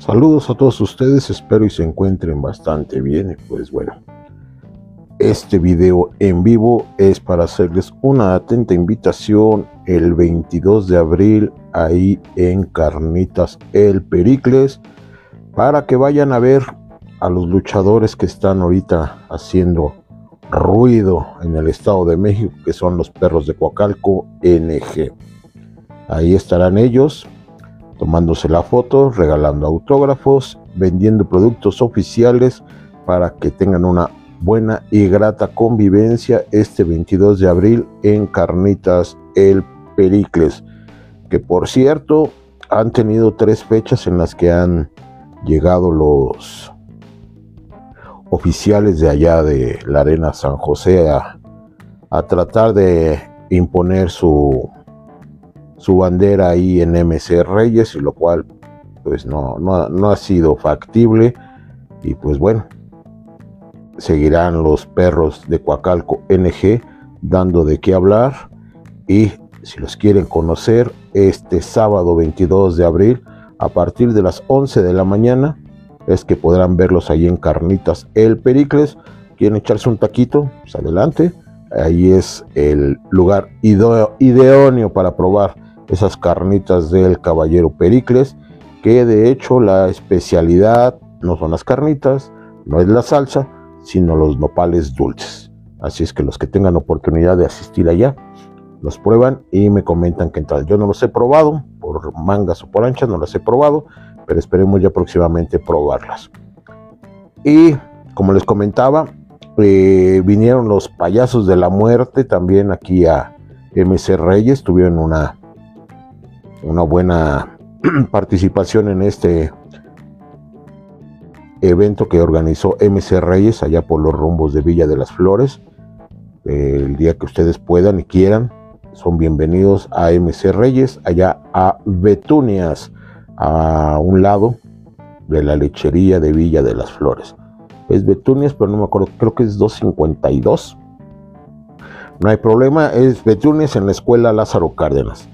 Saludos a todos ustedes, espero y se encuentren bastante bien. Pues bueno, este video en vivo es para hacerles una atenta invitación el 22 de abril ahí en Carnitas El Pericles para que vayan a ver a los luchadores que están ahorita haciendo ruido en el Estado de México, que son los perros de Coacalco NG. Ahí estarán ellos tomándose la foto, regalando autógrafos, vendiendo productos oficiales para que tengan una buena y grata convivencia este 22 de abril en Carnitas El Pericles, que por cierto han tenido tres fechas en las que han llegado los oficiales de allá de la Arena San José a, a tratar de imponer su su bandera ahí en MC Reyes, lo cual pues no, no, ha sido factible. Y pues bueno, seguirán los perros de Coacalco NG dando de qué hablar. Y si los quieren conocer, este sábado 22 de abril, a partir de las 11 de la mañana, es que podrán verlos ahí en Carnitas El Pericles. Quieren echarse un taquito, pues adelante. Ahí es el lugar idóneo para probar esas carnitas del caballero Pericles, que de hecho la especialidad no son las carnitas, no es la salsa, sino los nopales dulces. Así es que los que tengan oportunidad de asistir allá, los prueban y me comentan que tal. Yo no los he probado, por mangas o por anchas no las he probado, pero esperemos ya próximamente probarlas. Y como les comentaba, eh, vinieron los payasos de la muerte también aquí a MC Reyes, tuvieron una una buena participación en este evento que organizó MC Reyes allá por los rumbos de Villa de las Flores. El día que ustedes puedan y quieran, son bienvenidos a MC Reyes, allá a Betunias, a un lado de la lechería de Villa de las Flores. Es Betunias, pero no me acuerdo, creo que es 252. No hay problema, es Betunias en la escuela Lázaro Cárdenas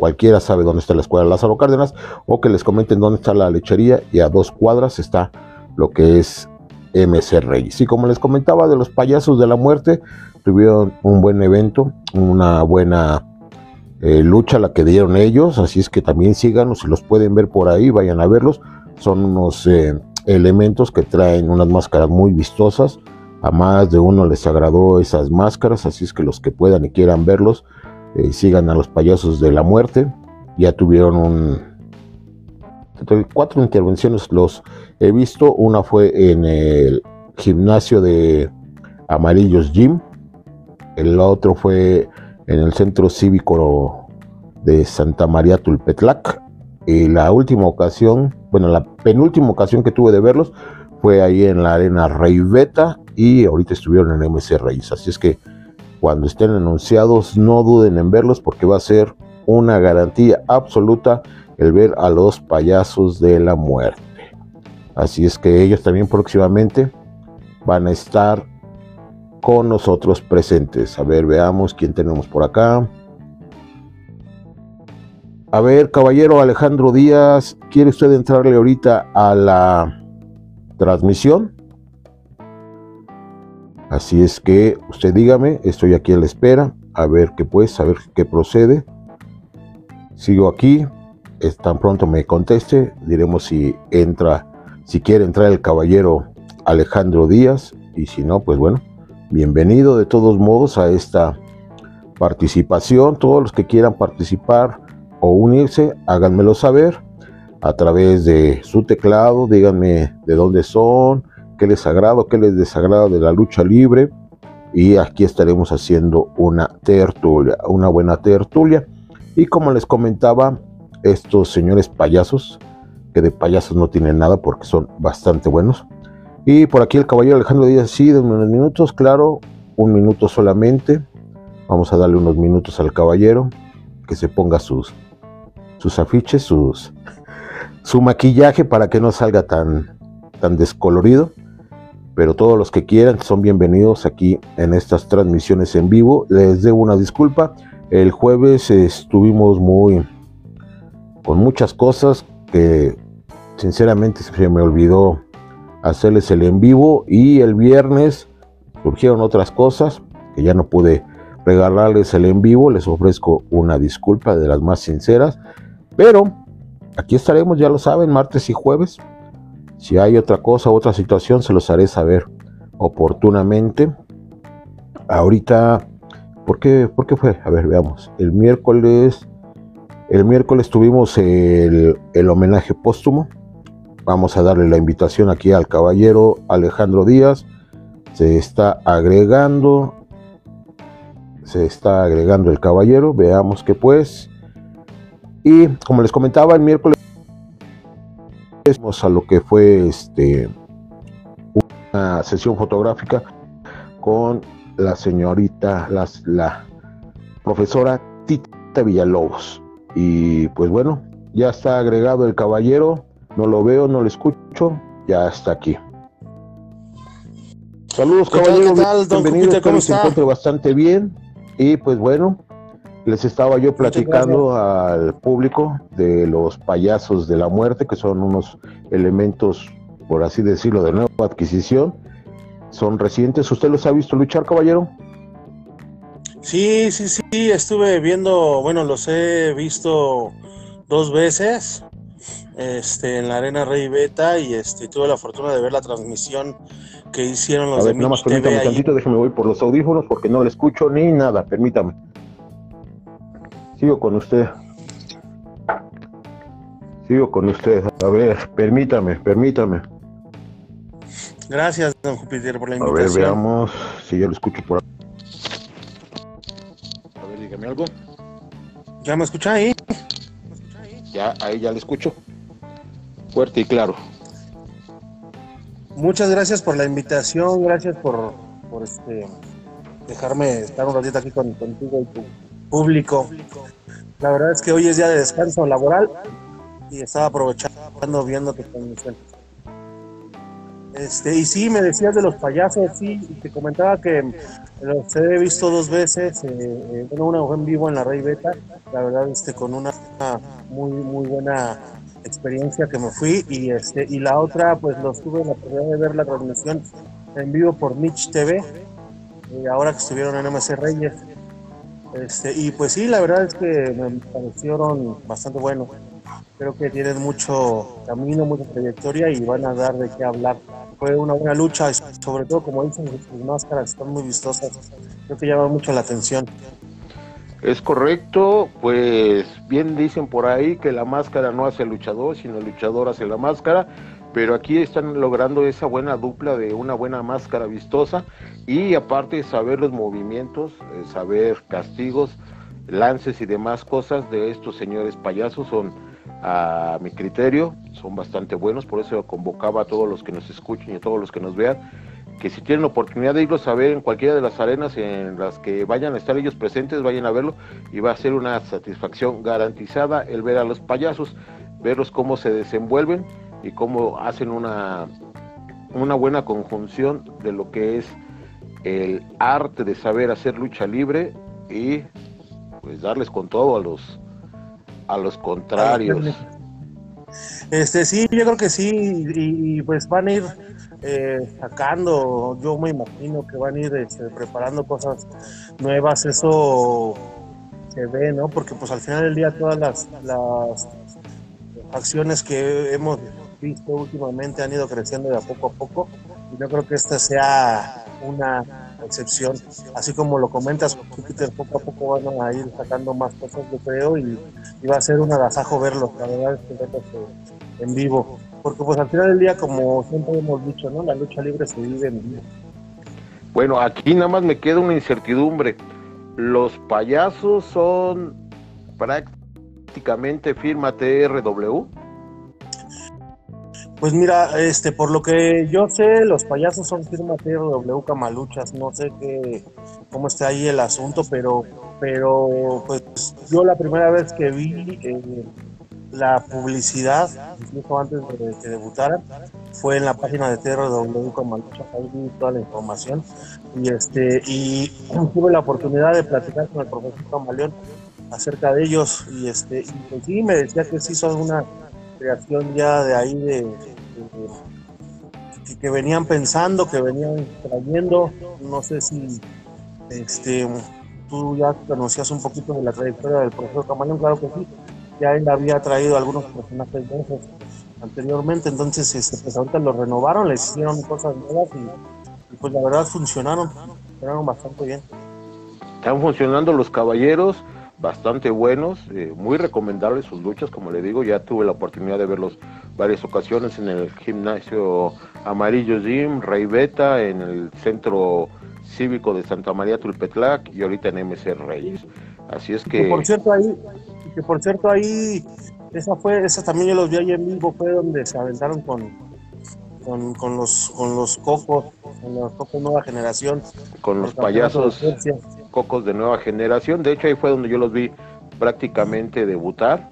cualquiera sabe dónde está la escuela Lázaro Cárdenas, o que les comenten dónde está la lechería y a dos cuadras está lo que es MC Reyes. Y como les comentaba de los payasos de la muerte, tuvieron un buen evento, una buena eh, lucha la que dieron ellos, así es que también síganos, si los pueden ver por ahí, vayan a verlos. Son unos eh, elementos que traen unas máscaras muy vistosas. A más de uno les agradó esas máscaras, así es que los que puedan y quieran verlos, eh, sigan a los payasos de la muerte. Ya tuvieron un, cuatro intervenciones los he visto. Una fue en el gimnasio de Amarillos Gym. El otro fue en el centro cívico de Santa María Tulpetlac. Y la última ocasión, bueno, la penúltima ocasión que tuve de verlos fue ahí en la arena Rey Beta y ahorita estuvieron en MC Reyes. Así es que cuando estén anunciados, no duden en verlos porque va a ser una garantía absoluta el ver a los payasos de la muerte. Así es que ellos también próximamente van a estar con nosotros presentes. A ver, veamos quién tenemos por acá. A ver, caballero Alejandro Díaz, ¿quiere usted entrarle ahorita a la transmisión? Así es que usted dígame, estoy aquí a la espera, a ver qué pues, a ver qué procede. Sigo aquí, tan pronto me conteste, diremos si entra, si quiere entrar el caballero Alejandro Díaz y si no, pues bueno, bienvenido de todos modos a esta participación. Todos los que quieran participar o unirse, háganmelo saber a través de su teclado, díganme de dónde son, qué les agrada, qué les desagrada de la lucha libre. Y aquí estaremos haciendo una tertulia, una buena tertulia. Y como les comentaba, estos señores payasos, que de payasos no tienen nada porque son bastante buenos. Y por aquí el caballero Alejandro Díaz, sí, de unos minutos, claro, un minuto solamente. Vamos a darle unos minutos al caballero que se ponga sus, sus afiches, sus, su maquillaje para que no salga tan, tan descolorido pero todos los que quieran son bienvenidos aquí en estas transmisiones en vivo. Les debo una disculpa. El jueves estuvimos muy con muchas cosas que sinceramente se me olvidó hacerles el en vivo y el viernes surgieron otras cosas que ya no pude regalarles el en vivo, les ofrezco una disculpa de las más sinceras, pero aquí estaremos, ya lo saben, martes y jueves. Si hay otra cosa, otra situación, se los haré saber oportunamente. Ahorita, ¿por qué, ¿por qué fue? A ver, veamos. El miércoles, el miércoles tuvimos el, el homenaje póstumo. Vamos a darle la invitación aquí al caballero Alejandro Díaz. Se está agregando se está agregando el caballero. Veamos que pues. Y como les comentaba, el miércoles a lo que fue este una sesión fotográfica con la señorita, la profesora Tita Villalobos. Y pues bueno, ya está agregado el caballero. No lo veo, no lo escucho. Ya está aquí. Saludos, caballero. Bienvenido, espero se encuentre bastante bien. Y pues bueno, les estaba yo platicando al público de los payasos de la muerte, que son unos elementos, por así decirlo, de nueva adquisición. Son recientes. ¿Usted los ha visto luchar, caballero? Sí, sí, sí, estuve viendo, bueno, los he visto dos veces este, en la Arena Rey Beta y este, tuve la fortuna de ver la transmisión que hicieron los a ver, Nada más permítame un tantito, déjeme voy por los audífonos porque no le escucho ni nada, permítame. Sigo con usted. Sigo con usted. A ver, permítame, permítame. Gracias, don Júpiter, por la invitación. A ver, veamos si ya lo escucho por A ver, dígame algo. ¿Ya me escucha ahí? Ya, ahí ya le escucho. Fuerte y claro. Muchas gracias por la invitación, gracias por, este, dejarme estar un ratito aquí con, contigo y tu público. La verdad es que hoy es día de descanso laboral y estaba aprovechando viendo tu transmisión. Este, y sí, me decías de los payasos, sí, te comentaba que los he visto dos veces, eh, eh bueno, una en vivo en la Rey Beta, la verdad, este, con una muy, muy buena experiencia que me fui y este y la otra pues los tuve la oportunidad de ver la transmisión en vivo por Mitch TV y eh, ahora que estuvieron en MC Reyes este y pues sí la verdad es que me parecieron bastante buenos. Creo que tienen mucho camino mucha trayectoria y van a dar de qué hablar. Fue una buena lucha sobre todo como dicen sus máscaras están muy vistosas. Creo que llama mucho la atención. Es correcto, pues bien dicen por ahí que la máscara no hace el luchador, sino el luchador hace la máscara, pero aquí están logrando esa buena dupla de una buena máscara vistosa y aparte saber los movimientos, eh, saber castigos, lances y demás cosas de estos señores payasos son a mi criterio, son bastante buenos, por eso convocaba a todos los que nos escuchen y a todos los que nos vean que si tienen oportunidad de irlos a ver en cualquiera de las arenas en las que vayan a estar ellos presentes, vayan a verlo y va a ser una satisfacción garantizada el ver a los payasos, verlos cómo se desenvuelven y cómo hacen una, una buena conjunción de lo que es el arte de saber hacer lucha libre y pues darles con todo a los a los contrarios. Este sí, yo creo que sí, y pues van a ir eh, sacando, yo me imagino que van a ir este, preparando cosas nuevas, eso se ve, ¿no? Porque pues al final del día todas las, las acciones que hemos visto últimamente han ido creciendo de a poco a poco y yo creo que esta sea una excepción. Así como lo comentas, Júpiter, poco a poco van a ir sacando más cosas, yo creo, y, va a ser un agasajo verlo, la verdad es que en vivo porque pues al final del día, como siempre hemos dicho, ¿no? La lucha libre se vive en vivo. Bueno, aquí nada más me queda una incertidumbre. Los payasos son prácticamente firma TRW. Pues mira, este, por lo que yo sé, los payasos son firma TRW Camaluchas. No sé qué, cómo está ahí el asunto, pero, pero, pues yo la primera vez que vi eh, la publicidad, incluso antes de que debutaran, fue en la página de TRW Camalucha, ahí vi toda la información. Y este y tuve la oportunidad de platicar con el profesor Camaleón acerca de ellos y este y pues sí me decía que sí son una creación ya de ahí de, que, venían pensando, que venían trayendo. No sé si este, tú ya conocías un poquito de la trayectoria del profesor Camaleón, claro que sí. Ya él había traído algunos personajes esos anteriormente, entonces este, pues ahorita lo renovaron, les hicieron cosas nuevas y, pues la verdad funcionaron, funcionaron bastante bien. Están funcionando los caballeros bastante buenos, eh, muy recomendables sus luchas, como le digo, ya tuve la oportunidad de verlos varias ocasiones en el gimnasio Amarillo Gym, Rey Beta, en el centro cívico de Santa María Tulpetlac y ahorita en MC Reyes. Así es que... por cierto ahí, que por cierto ahí, esa fue, esa también yo los vi ahí en vivo, fue donde se aventaron con, con, con los con los cocos, con los cocos nueva generación. Con los payasos cocos de nueva generación. De hecho, ahí fue donde yo los vi prácticamente debutar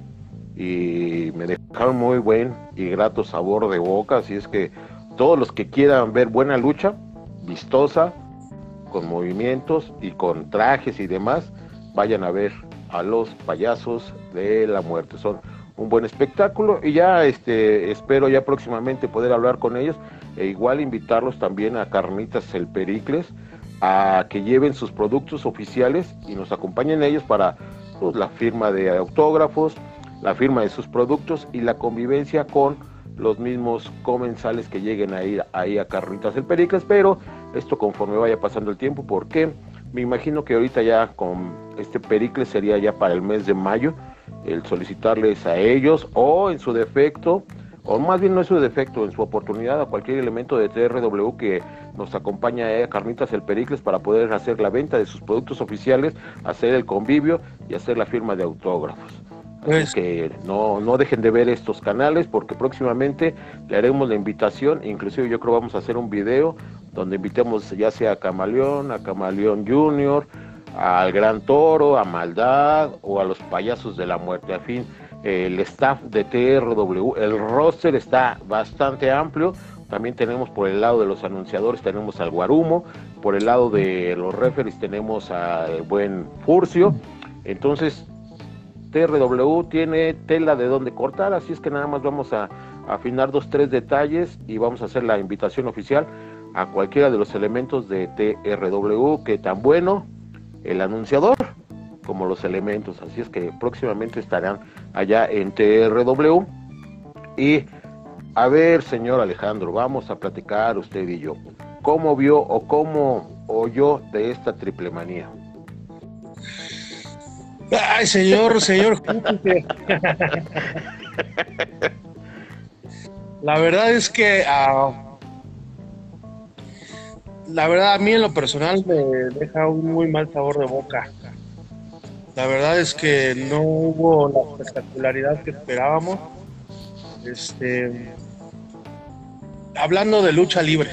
y me dejaron muy buen y grato sabor de boca. Así es que todos los que quieran ver buena lucha, vistosa, con movimientos y con trajes y demás, vayan a ver a los payasos de la muerte. Son un buen espectáculo y ya este espero ya próximamente poder hablar con ellos e igual invitarlos también a Carnitas el Pericles a que lleven sus productos oficiales y nos acompañen ellos para pues, la firma de autógrafos, la firma de sus productos y la convivencia con los mismos comensales que lleguen a ir ahí a Carnitas el Pericles, pero esto conforme vaya pasando el tiempo, porque me imagino que ahorita ya con este Pericles sería ya para el mes de mayo el solicitarles a ellos o en su defecto o más bien no es su defecto, en su oportunidad a cualquier elemento de TRW que nos acompaña a Carnitas el Pericles para poder hacer la venta de sus productos oficiales, hacer el convivio y hacer la firma de autógrafos. Así pues que no, no dejen de ver estos canales porque próximamente le haremos la invitación, inclusive yo creo vamos a hacer un video donde invitemos ya sea a Camaleón, a Camaleón Junior, al Gran Toro, a Maldad o a los payasos de la muerte. A fin, el staff de TRW, el roster está bastante amplio. También tenemos por el lado de los anunciadores, tenemos al Guarumo, por el lado de los referees tenemos al buen Furcio. Entonces, TRW tiene tela de donde cortar, así es que nada más vamos a afinar dos, tres detalles y vamos a hacer la invitación oficial a cualquiera de los elementos de TRW que tan bueno el anunciador como los elementos. Así es que próximamente estarán allá en TRW. Y a ver, señor Alejandro, vamos a platicar usted y yo. ¿Cómo vio o cómo oyó de esta triple manía? Ay, señor, señor. La verdad es que uh, la verdad a mí en lo personal me deja un muy mal sabor de boca. La verdad es que no hubo la espectacularidad que esperábamos. Este, hablando de lucha libre,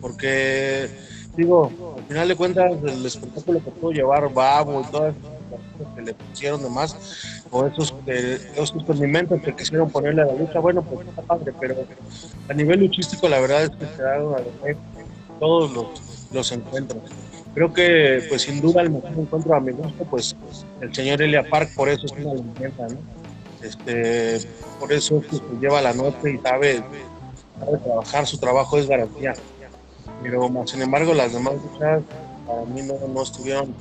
porque digo, al final de cuentas el espectáculo que pudo llevar Babo y todas las cosas que le pusieron demás, o esos, eh, esos condimentos que quisieron ponerle a la lucha, bueno, pues está padre, pero a nivel luchístico la verdad es que se da una todos los, los encuentros. Creo que, pues sin duda, el mejor encuentro a mi gusto, pues el señor Elia Park, por eso es una leyenda, ¿no? Este, por eso es que se lleva la noche y sabe, sabe trabajar, su trabajo es garantía. Pero, sin embargo, las demás luchas para mí no, no estuvieron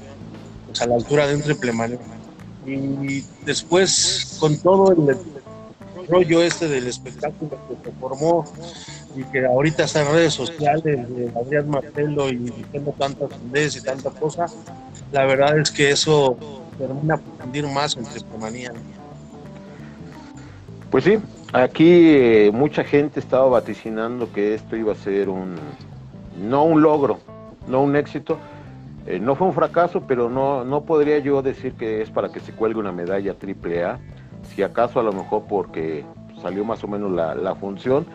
pues, a la altura de un triple manera. Y después, con todo el rollo este del espectáculo que se formó y que ahorita en redes sociales de Adrián Marcelo y diciendo tantas ideas y tanta cosa, la verdad es que eso termina por hundir más entre Tripomanía. Pues sí, aquí eh, mucha gente estaba vaticinando que esto iba a ser un, no un logro, no un éxito, eh, no fue un fracaso, pero no, no podría yo decir que es para que se cuelgue una medalla triple A, si acaso a lo mejor porque salió más o menos la, la función,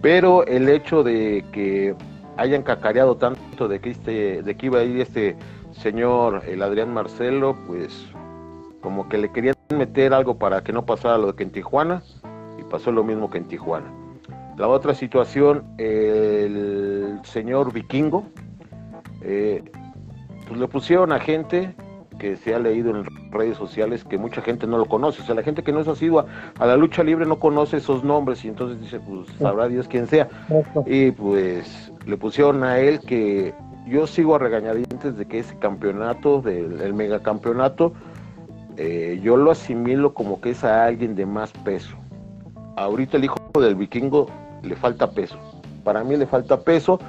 pero el hecho de que hayan cacareado tanto de que, este, de que iba a ir este señor, el Adrián Marcelo, pues como que le querían meter algo para que no pasara lo que en Tijuana, y pasó lo mismo que en Tijuana. La otra situación, el señor Vikingo, eh, pues le pusieron a gente que se ha leído en redes sociales que mucha gente no lo conoce. O sea, la gente que no es asidua a la lucha libre no conoce esos nombres y entonces dice, pues sabrá Dios quién sea. Y pues le pusieron a él que yo sigo a regañadientes de que ese campeonato, del el megacampeonato, eh, yo lo asimilo como que es a alguien de más peso. Ahorita el hijo del vikingo le falta peso. Para mí le falta peso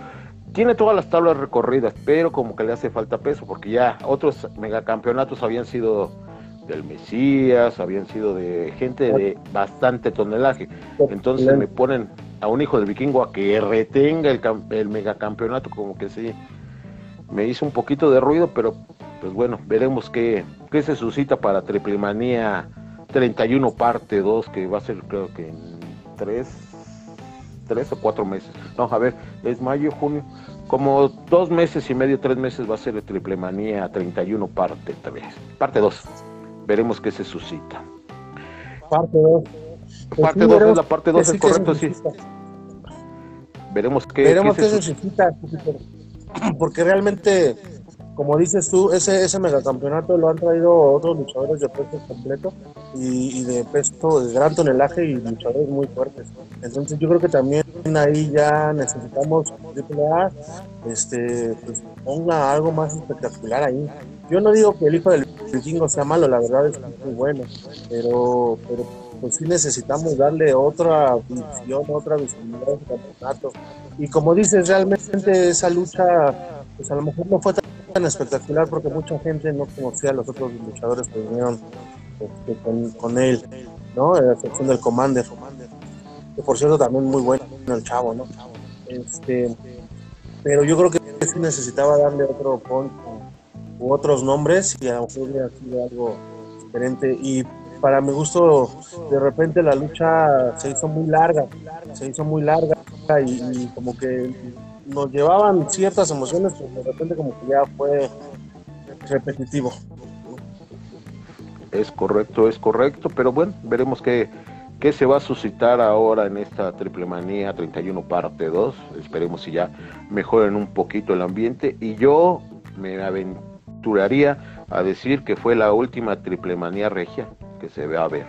tiene todas las tablas recorridas, pero como que le hace falta peso, porque ya otros megacampeonatos habían sido del Mesías, habían sido de gente de bastante tonelaje. Entonces me ponen a un hijo del vikingo a que retenga el, el megacampeonato, como que sí, me hizo un poquito de ruido, pero pues bueno, veremos qué, qué se suscita para Triple Manía 31 parte 2, que va a ser creo que en tres tres o cuatro meses. Vamos a ver, es mayo, junio, como dos meses y medio, tres meses va a ser el Triple Manía 31 parte 3, parte 2. Veremos qué se suscita. Parte 2. Parte 2 es la parte 2, es correcto, sí. Veremos qué, veremos qué, se, suscita. Porque realmente como dices tú, ese, ese megacampeonato lo han traído otros luchadores de peso completo y, de peso de gran tonelaje y luchadores muy fuertes. Entonces yo creo que también ahí ya necesitamos AAA este, pues, ponga algo más espectacular ahí. Yo no digo que el hijo del vikingo sea malo, la verdad es muy bueno, pero, pero pues sí necesitamos darle otra visión, otra visibilidad al campeonato. Y como dices, realmente esa lucha, pues a lo mejor no fue tan tan espectacular porque mucha gente no conocía a los otros luchadores que vinieron este, con, él, ¿no? A excepción del Commander, que por cierto también muy bueno el chavo, ¿no? Este, pero yo creo que sí necesitaba darle otro punto u otros nombres y a lo mejor hubiera sido algo diferente. Y para mi gusto, de repente la lucha se hizo muy larga, se hizo muy larga y como que nos llevaban ciertas emociones, pero de repente como que ya fue repetitivo. Es correcto, es correcto, pero bueno, veremos qué, qué se va a suscitar ahora en esta Triple Manía 31 parte 2. Esperemos si ya mejoren un poquito el ambiente y yo me aventuraría a decir que fue la última Triple Manía regia que se va a ver.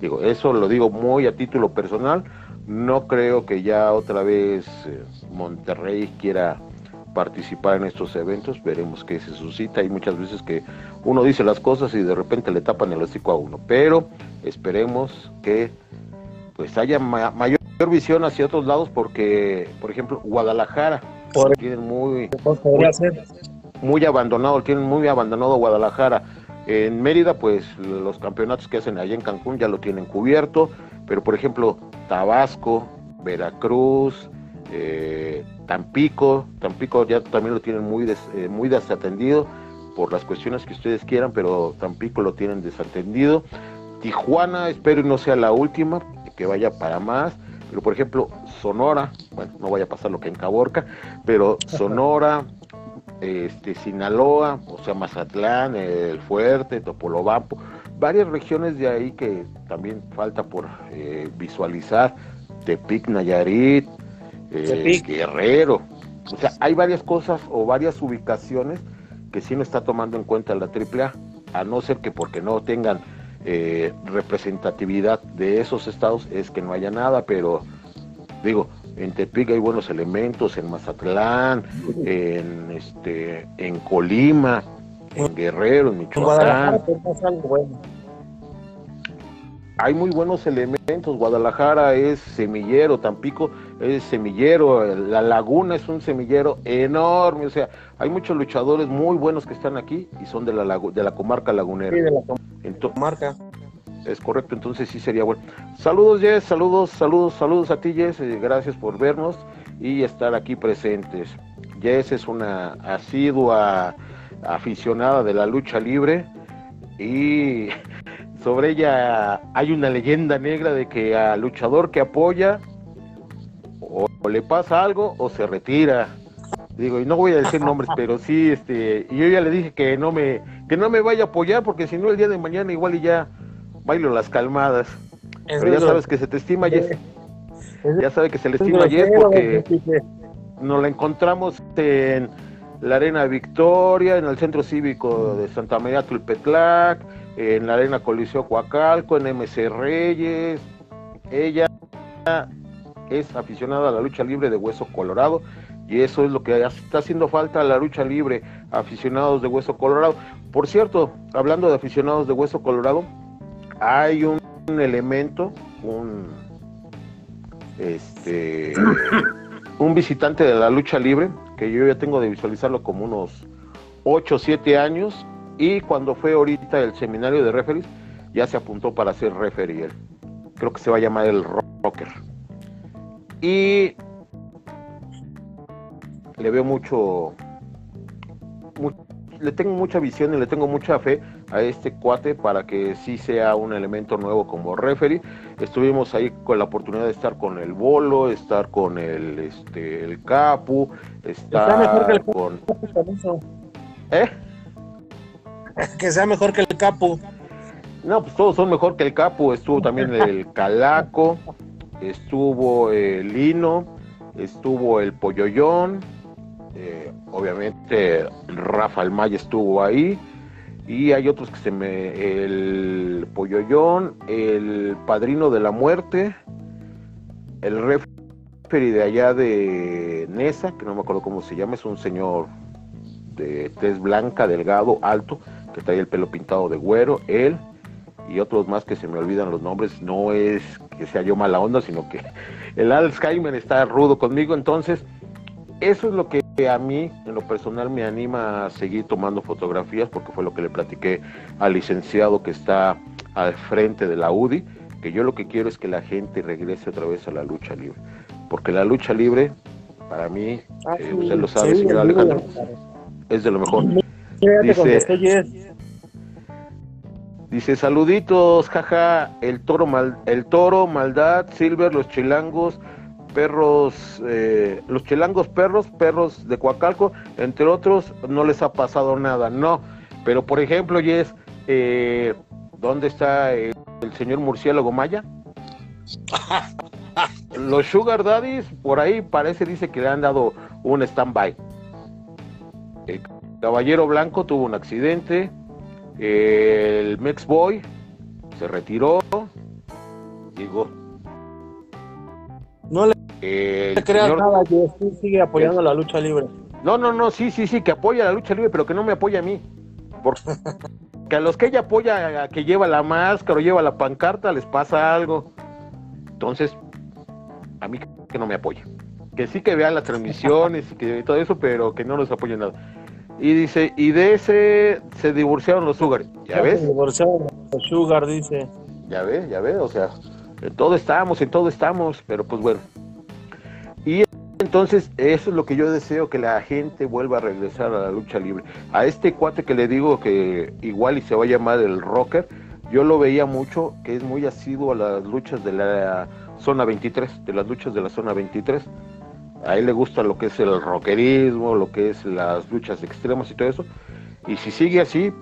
Digo, eso lo digo muy a título personal, no creo que ya otra vez eh, Monterrey quiera participar en estos eventos, veremos qué se suscita. Hay muchas veces que uno dice las cosas y de repente le tapan el hocico a uno, pero esperemos que pues haya mayor visión hacia otros lados porque, por ejemplo, Guadalajara por... tienen muy, muy, abandonado, tienen muy abandonado Guadalajara. En Mérida, pues los campeonatos que hacen allá en Cancún ya lo tienen cubierto, pero por ejemplo, Tabasco, Veracruz, eh, Tampico, Tampico ya también lo tienen muy, eh, muy desatendido por las cuestiones que ustedes quieran, pero Tampico lo tienen desatendido. Tijuana, espero no sea la última, que vaya para más, pero por ejemplo, Sonora, bueno, no vaya a pasar lo que en Caborca, pero Sonora, este, Sinaloa, o sea, Mazatlán, El Fuerte, Topolobampo, varias regiones de ahí que también falta por eh, visualizar, Tepic, Nayarit, eh, Guerrero. O sea, hay varias cosas o varias ubicaciones que sí no está tomando en cuenta la AAA, a no ser que porque no tengan eh, representatividad de esos estados es que no haya nada, pero digo, en Tepic hay buenos elementos, en Mazatlán, en este, en Colima, en Guerrero, en Michoacán hay muy buenos elementos. Guadalajara es semillero, Tampico es semillero, La Laguna es un semillero enorme. O sea, hay muchos luchadores muy buenos que están aquí y son de la, de la comarca lagunera. Sí, de la comarca. Es correcto, entonces sí sería bueno. Saludos, Jess, saludos, saludos, saludos a ti, Jess. Eh, gracias por vernos y estar aquí presentes. Jess es una asidua aficionada de la lucha libre y sobre ella hay una leyenda negra de que al luchador que apoya o, le pasa algo o se retira. Digo, y no voy a decir nombres, pero sí, este, y yo ya le dije que no me, que no me vaya a apoyar porque si no el día de mañana igual y ya bailo las calmadas. pero ya sabes que se te estima ayer. Ya sabe que se le estima ayer porque nos la encontramos en la Arena Victoria, en el Centro Cívico de Santa María Tulpetlac, en la Arena Coliseo Coacalco, en MC Reyes. Ella es aficionada a la lucha libre de Hueso Colorado y eso es lo que está haciendo falta a la lucha libre, aficionados de Hueso Colorado. Por cierto, hablando de aficionados de Hueso Colorado, hay un, elemento, un este un visitante de la lucha libre, que yo ya tengo de visualizarlo como unos 8 o 7 años, y cuando fue ahorita el seminario de referees, ya se apuntó para ser referee. Creo que se va a llamar el Rocker. Y le veo mucho, le tengo mucha visión y le tengo mucha fe a este cuate para que sí sea un elemento nuevo como referee. Estuvimos ahí con la oportunidad de estar con el Bolo, estar con el este el Capu, estar mejor que el con ¿Eh? Que sea mejor que el Capu. No, pues todos son mejor que el Capu. Estuvo también el Calaco, estuvo el Lino, estuvo el Polloyón, eh, obviamente Rafa Almaya estuvo ahí. Y hay otros que se me. El Polloyón, el Padrino de la Muerte, el referee de allá de Nesa, que no me acuerdo cómo se llama, es un señor de tez blanca, delgado, alto, que trae el pelo pintado de güero, él y otros más que se me olvidan los nombres. No es que sea yo mala onda, sino que el Alzheimer está rudo conmigo, entonces eso es lo que a mí, en lo personal, me anima a seguir tomando fotografías, porque fue lo que le platiqué al licenciado que está al frente de la UDI, que yo lo que quiero es que la gente regrese otra vez a la lucha libre. Porque la lucha libre, para mí, ah, eh, usted lo sabe, señor Alejandro, es de lo mejor. Dice, dice, saluditos, jaja, el toro, mal, el toro, maldad, Silver, los chilangos, perros, eh, los chilangos perros, perros de Coacalco, entre otros, no les ha pasado nada, no. Pero por ejemplo, Yes, eh, ¿dónde está el, señor murciélago Maya? los Sugar Daddies, por ahí parece, dice que le han dado un stand-by. El Caballero Blanco tuvo un accidente, el Mex Boy se retiró, no eh, creas nada, que sigue apoyando la lucha libre. No, no, no, sí, sí, sí, que apoya la lucha libre, pero que no me apoya a mí. Porque a los que ella apoya, que lleva la máscara o lleva la pancarta, les pasa algo. Entonces, a mí que no me apoya. Que sí que vean las transmisiones y que todo eso, pero que no los apoye nada. Y dice, y de ese se divorciaron los Sugar. ¿Ya ves? Se divorciaron los Sugar, dice. Ya ves, ya ves, o sea, en todo estamos, en todo estamos, pero pues bueno. Entonces eso es lo que yo deseo, que la gente vuelva a regresar a la lucha libre. A este cuate que le digo que igual y se va a llamar el rocker, yo lo veía mucho, que es muy asiduo a las luchas de la zona 23, de las luchas de la zona 23. A él le gusta lo que es el rockerismo, lo que es las luchas extremas y todo eso. Y si sigue así,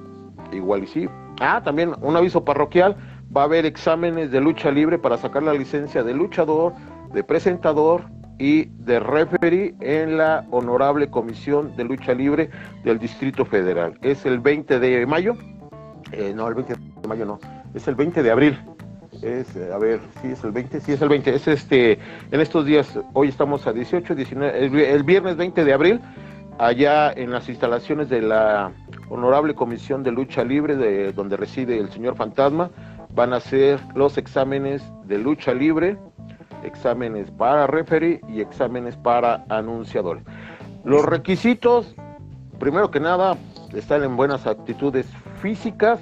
igual y sí. Ah, también un aviso parroquial va a haber exámenes de lucha libre para sacar la licencia de luchador, de presentador y de referee en la Honorable Comisión de Lucha Libre del Distrito Federal. Es el 20 de mayo, eh, no, el 20 de mayo no, es el 20 de abril. Es, a ver, sí es el 20, sí es el 20, es este, en estos días, hoy estamos a 18, 19, el, viernes 20 de abril, allá en las instalaciones de la Honorable Comisión de Lucha Libre, de donde reside el señor Fantasma, van a ser los exámenes de lucha libre, exámenes para referee y exámenes para anunciadores. Los requisitos, primero que nada, estar en buenas actitudes físicas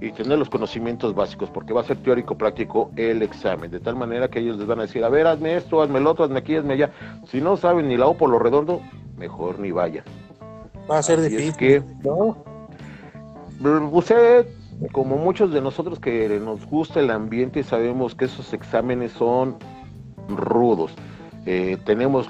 y tener los conocimientos básicos, porque va a ser teórico práctico el examen, de tal manera que ellos les van a decir, a ver, hazme esto, hazme lo otro, hazme aquí, hazme allá. Si no saben ni la O por lo redondo, mejor ni vaya. Va a ser difícil. que, ¿no? Usted como muchos de nosotros que nos gusta el ambiente, sabemos que esos exámenes son rudos. Eh, tenemos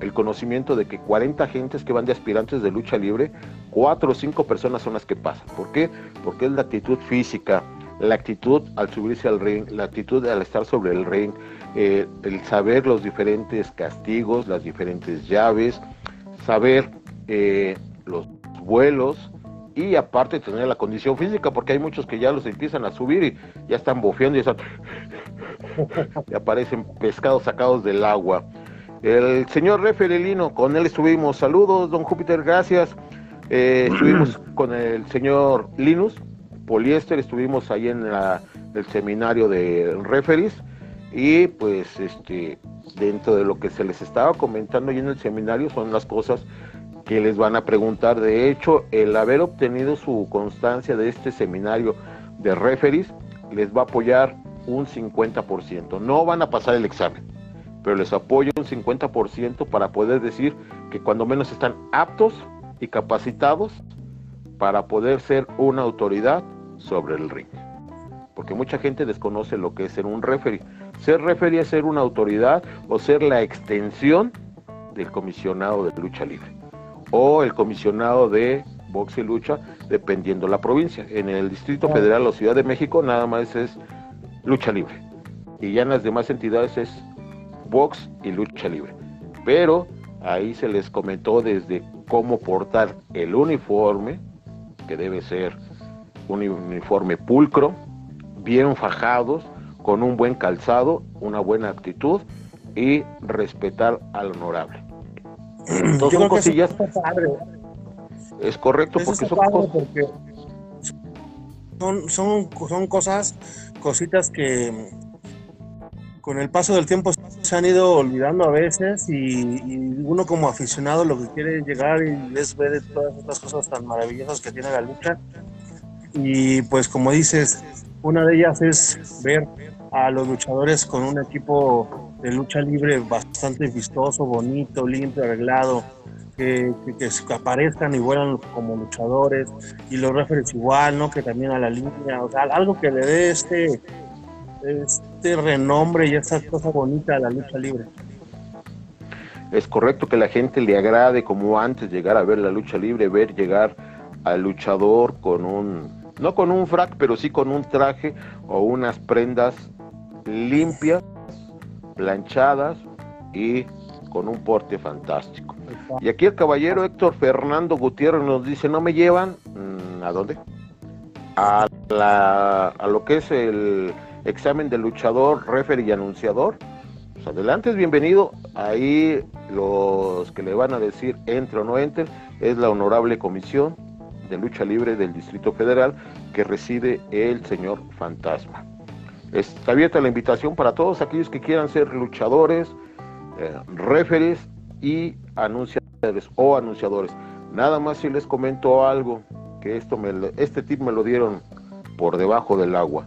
el conocimiento de que 40 gentes que van de aspirantes de lucha libre, 4 o 5 personas son las que pasan. ¿Por qué? Porque es la actitud física, la actitud al subirse al ring, la actitud al estar sobre el ring, eh, el saber los diferentes castigos, las diferentes llaves, saber eh, los vuelos y aparte tener la condición física, porque hay muchos que ya los empiezan a subir y ya están bofeando y, están... y aparecen pescados sacados del agua. El señor Referelino, con él estuvimos. Saludos, don Júpiter, gracias. Eh, estuvimos con el señor Linus Poliéster, estuvimos ahí en el seminario de Referis y pues este dentro de lo que se les estaba comentando ahí en el seminario son las cosas que les van a preguntar. De hecho, el haber obtenido su constancia de este seminario de Referis les va a apoyar un 50%. No van a pasar el examen, pero les apoyo un 50% para poder decir que cuando menos están aptos y capacitados para poder ser una autoridad sobre el ring. Porque mucha gente desconoce lo que es ser un referee. Ser referee es ser una autoridad o ser la extensión del comisionado de lucha libre o el comisionado de boxe y lucha, dependiendo la provincia. En el Distrito Federal o Ciudad de México nada más es lucha libre. Y ya en las demás entidades es box y lucha libre. Pero ahí se les comentó desde cómo portar el uniforme, que debe ser un uniforme pulcro, bien fajados, con un buen calzado, una buena actitud y respetar al honorable. Entonces, son cosillas. Es correcto, porque son, son, son cosas, cositas que con el paso del tiempo se han ido olvidando a veces y, uno como aficionado lo que quiere es llegar y es ver todas estas cosas tan maravillosas que tiene la lucha y pues como dices, una de ellas es ver a los luchadores con un equipo de lucha libre bastante vistoso, bonito, limpio, arreglado, que, que, aparezcan y vuelan como luchadores, y los referees igual, ¿no? Que también a la línea, o sea, algo que le dé este, este renombre y esa cosa bonita a la lucha libre. Es correcto que la gente le agrade como antes llegar a ver la lucha libre, ver llegar al luchador con un, no con un frac, pero sí con un traje o unas prendas limpias, planchadas y con un porte fantástico. Y aquí el caballero Héctor Fernando Gutiérrez nos dice, ¿no me llevan? Mm, ¿A dónde? A, la, a lo que es el examen de luchador, referee y anunciador. Pues adelante, es bienvenido. Ahí los que le van a decir entre o no entre es la honorable comisión de lucha libre del Distrito Federal que reside el señor Fantasma. Está abierta la invitación para todos aquellos que quieran ser luchadores, eh, y anunciadores o anunciadores. Nada más si les comento algo, que esto este tip me lo dieron por debajo del agua.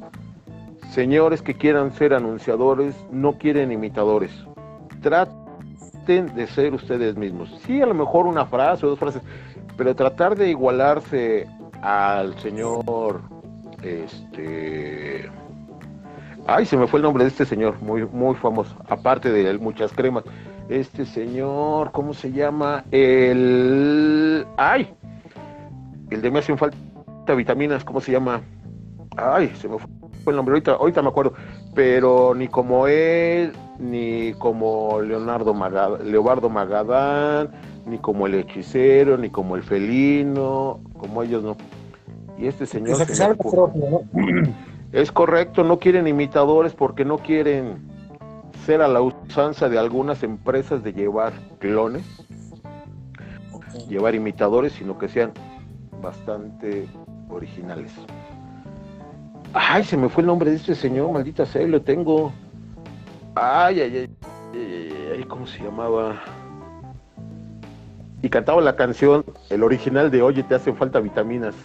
Señores que quieran ser anunciadores, no quieren imitadores. Traten de ser ustedes mismos. Sí, a lo mejor una frase o dos frases, pero tratar de igualarse al señor este Ay, se me fue el nombre de este señor, muy, muy famoso, aparte de él, muchas cremas. Este señor, ¿cómo se llama? El. ¡Ay! El de me hacen falta vitaminas, ¿cómo se llama? Ay, se me fue el nombre, ahorita, ahorita me acuerdo. Pero ni como él, ni como Leonardo Leobardo Magadán, ni como el hechicero, ni como el felino, como ellos no. Y este señor. Es correcto, no quieren imitadores porque no quieren ser a la usanza de algunas empresas de llevar clones, llevar imitadores, sino que sean bastante originales. Ay, se me fue el nombre de este señor, maldita sea, lo tengo. Ay, ay, ay, ay, ay, ¿cómo se llamaba? Y cantaba la canción, el original de Oye, te hacen falta vitaminas.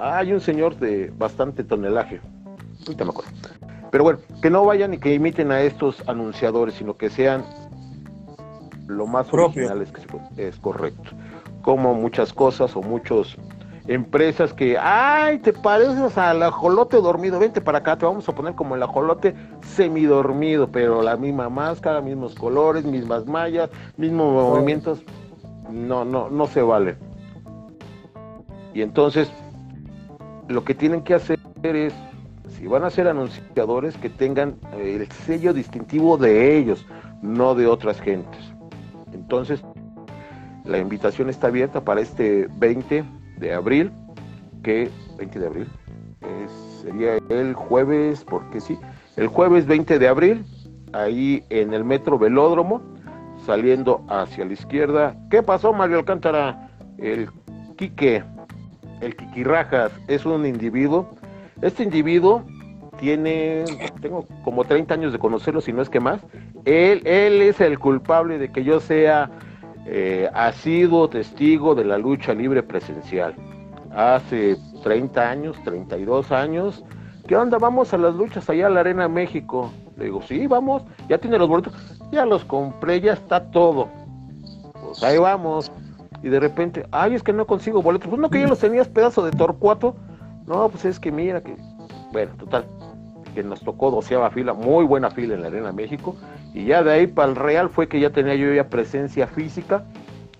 Hay un señor de bastante tonelaje. Ahorita me acuerdo. Pero bueno, que no vayan y que imiten a estos anunciadores, sino que sean lo más originales que se. Es correcto. Como muchas cosas o muchas empresas que, ay, te pareces al ajolote dormido, vente para acá, te vamos a poner como el ajolote semidormido, pero la misma máscara, mismos colores, mismas mallas, mismos movimientos. No, no, no se vale. Y entonces lo que tienen que hacer es, si van a ser anunciadores, que tengan eh, el sello distintivo de ellos, no de otras gentes. Entonces, La invitación está abierta para este 20 de abril, que 20 de abril sería el jueves, porque sí, el jueves 20 de abril, ahí en el metro Velódromo, saliendo hacia la izquierda. ¿Qué pasó, Mario Alcántara? El Quique, el Quiquirrajas, es un individuo. Este individuo tiene, tengo como 30 años de conocerlo, si no es que más. Él, él es el culpable de que yo sea eh, asiduo testigo de la lucha libre presencial. Hace 30 años, 32 años. ¿Qué onda? Vamos a las luchas allá a la Arena México. Le digo, sí, vamos, ya tiene los boletos, ya los compré, ya está todo. Pues ahí vamos. Y de repente, ay, es que no consigo boletos. Pues no que ya los tenías pedazo de Torcuato. No, pues es que mira que, bueno, total, que nos tocó doceava fila, muy buena fila en la Arena México. Y ya de ahí para el Real fue que ya tenía yo ya presencia física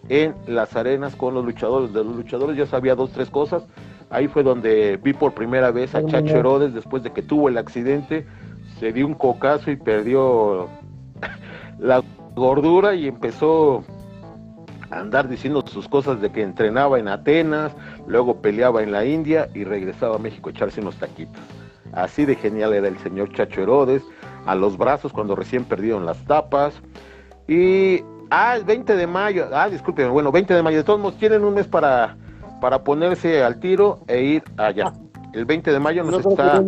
en las arenas con los luchadores. De los luchadores ya sabía dos, tres cosas. Ahí fue donde vi por primera vez a Chacho Herodes después de que tuvo el accidente. Se dio un cocazo y perdió la gordura y empezó andar diciendo sus cosas de que entrenaba en Atenas, luego peleaba en la India y regresaba a México a echarse unos taquitos. Así de genial era el señor Chacho Herodes, a los brazos cuando recién perdieron las tapas. Y, ah, el 20 de mayo, ah, disculpen, bueno, 20 de mayo, de todos modos, tienen un mes para para ponerse al tiro e ir allá. El 20 de mayo nos está...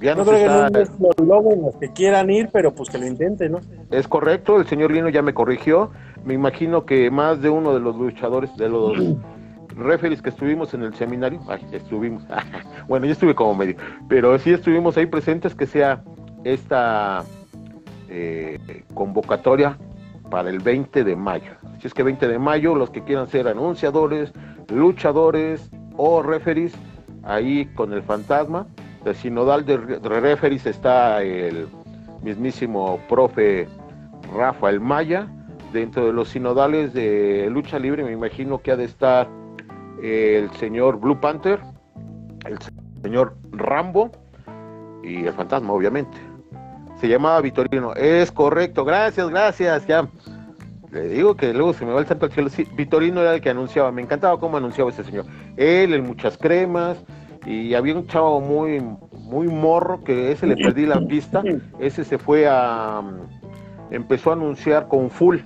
ya no creo que no los que quieran ir, pero pues que lo intenten, ¿no? Es correcto, el señor Lino ya me corrigió. Me imagino que más de uno de los luchadores, de los referees que estuvimos en el seminario, estuvimos, bueno, yo estuve como medio, pero sí estuvimos ahí presentes que sea esta eh, convocatoria para el 20 de mayo. Si es que 20 de mayo, los que quieran ser anunciadores, luchadores o referees ahí con el fantasma. Del sinodal de, referees está el mismísimo profe Rafael Maya. Dentro de los sinodales de lucha libre me imagino que ha de estar el señor Blue Panther, el señor Rambo y el fantasma, obviamente. Se llamaba Vitorino. Es correcto, gracias, gracias. Ya le digo que luego se me va el santo al cielo. Sí, Vitorino era el que anunciaba. Me encantaba cómo anunciaba ese señor. Él, en muchas cremas. Y había un chavo muy, muy morro que ese le perdí la pista. Ese se fue a. Empezó a anunciar con Full,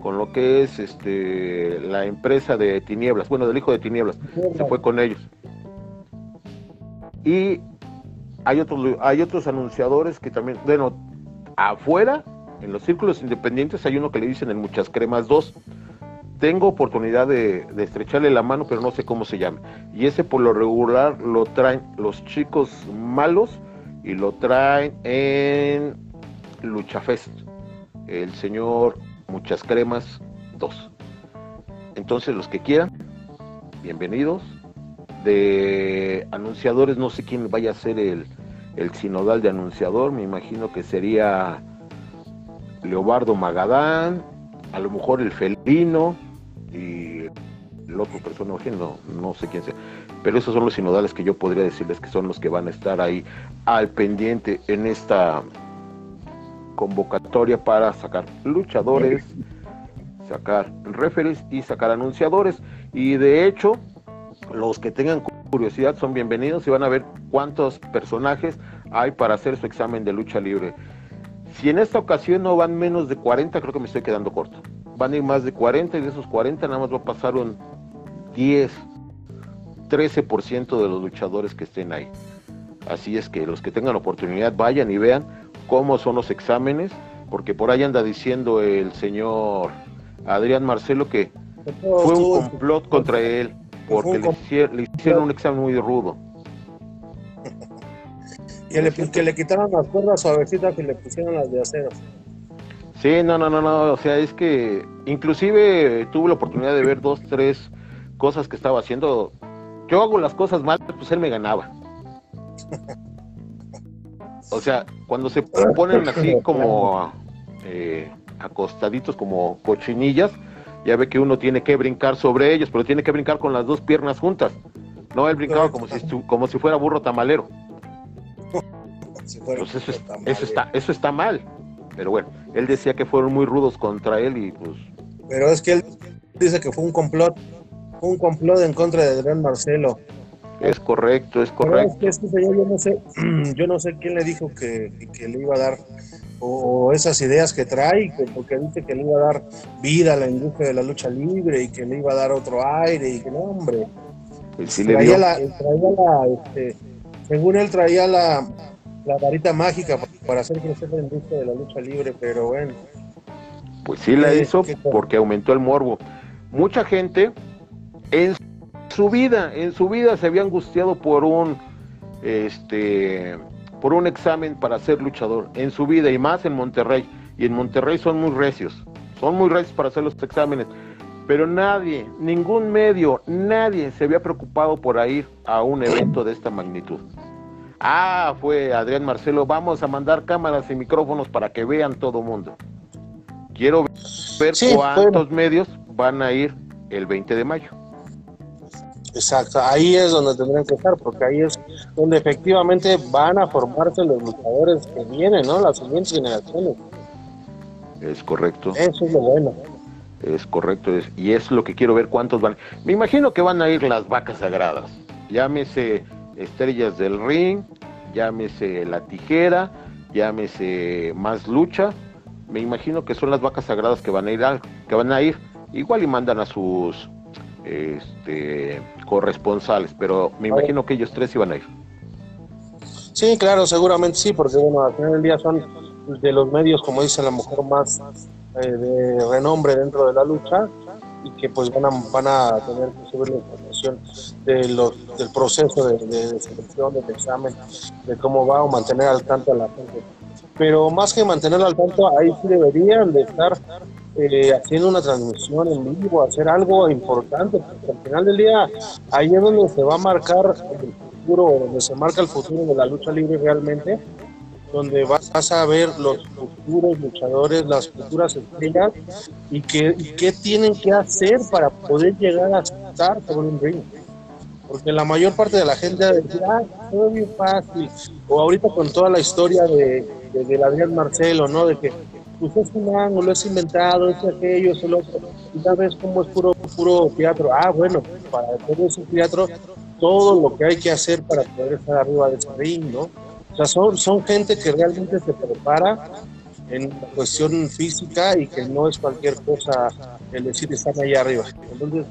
con lo que es este la empresa de Tinieblas. Bueno, del hijo de Tinieblas. Se fue con ellos. Y hay otros, hay otros anunciadores que también, bueno, afuera en los círculos independientes hay uno que le dicen en Muchas Cremas 2. Tengo oportunidad de, estrecharle la mano, pero no sé cómo se llama. Y ese por lo regular lo traen los chicos malos y lo traen en Luchafest. El señor Muchas Cremas 2. Entonces los que quieran, bienvenidos. De anunciadores, no sé quién vaya a ser el, el sinodal de anunciador, me imagino que sería Leobardo Magadán, a lo mejor el Felino y el otro personaje, no, no sé quién sea. Pero esos son los sinodales que yo podría decirles que son los que van a estar ahí al pendiente en esta convocatoria para sacar luchadores, sacar referees y sacar anunciadores. Y de hecho, los que tengan curiosidad son bienvenidos y van a ver cuántos personajes hay para hacer su examen de lucha libre. Si en esta ocasión no van menos de 40, creo que me estoy quedando corto. Van a ir más de 40 y de esos 40 nada más va a pasar un 10, 13% de los luchadores que estén ahí. Así es que los que tengan oportunidad vayan y vean cómo son los exámenes, porque por ahí anda diciendo el señor Adrián Marcelo que fue un complot contra él, porque le hicieron un examen muy rudo. Que le, que le quitaron las cuerdas suavecitas y le pusieron las de acero. Sí, no, no, no, no, o sea, es que inclusive tuve la oportunidad de ver dos, tres cosas que estaba haciendo. Yo hago las cosas mal, pues él me ganaba. O sea, cuando se ponen así como eh, acostaditos como cochinillas, ya ve que uno tiene que brincar sobre ellos, pero tiene que brincar con las dos piernas juntas. No, él brincaba como si, como si fuera burro tamalero. Pues eso, está, eso está mal. Pero bueno, él decía que fueron muy rudos contra él y pues. Pero es que él dice que fue un complot, un complot en contra de Adrián Marcelo. Es correcto, es correcto. yo no sé, yo no sé quién le dijo que, le iba a dar o, esas ideas que trae, porque dice que le iba a dar vida a la industria de la lucha libre y que le iba a dar otro aire y que no, hombre. Pues sí traía La, traía la, este, según él traía la, la varita mágica para hacer crecer la industria de la lucha libre, pero bueno. Pues sí la hizo porque aumentó el morbo. Mucha gente en su vida, en su vida se había angustiado por un este por un examen para ser luchador, en su vida y más en Monterrey. Y en Monterrey son muy recios, son muy recios para hacer los exámenes. Pero nadie, ningún medio, nadie se había preocupado por ir a un evento de esta magnitud. Ah, fue Adrián Marcelo, vamos a mandar cámaras y micrófonos para que vean todo mundo. Quiero ver cuántos medios van a ir el 20 de mayo. Exacto, ahí es donde tendrían que estar, porque ahí es donde efectivamente van a formarse los luchadores que vienen, ¿no? Las siguientes generaciones. Es correcto. Eso es lo bueno. Es correcto, y es lo que quiero ver cuántos van. Me imagino que van a ir las vacas sagradas. Llámese estrellas del ring, llámese la tijera, llámese más lucha. Me imagino que son las vacas sagradas que van a ir, que van a ir. Igual y mandan a sus este, corresponsales, pero me imagino que ellos tres iban a ir. Sí, claro, seguramente sí, porque bueno, al final del día son de los medios, como dice la mujer, más eh, de renombre dentro de la lucha y que pues van a, van a tener que subir la información de los, del proceso de, de, selección, del examen, de cómo va o mantener al tanto a la gente. Pero más que mantenerlo al tanto, ahí sí deberían de estar eh, haciendo una transmisión en vivo, hacer algo importante, porque al final del día ahí es donde se va a marcar el futuro, donde se marca el futuro de la lucha libre realmente, donde vas a ver los futuros luchadores, las futuras estrellas y qué, qué tienen que hacer para poder llegar a estar sobre un ring. Porque la mayor parte de la gente va a decir, ah, todo bien fácil. O ahorita con toda la historia de, de, de Adrián Marcelo, ¿no? De que pues es un ángulo, es inventado, es aquello, es el otro. Y ya ves cómo es puro, puro teatro. Ah, bueno, para todo ese teatro, todo lo que hay que hacer para poder estar arriba de ese ring, ¿no? O sea, son, son gente que realmente se prepara en cuestión física y que no es cualquier cosa el decir están ahí arriba. Entonces,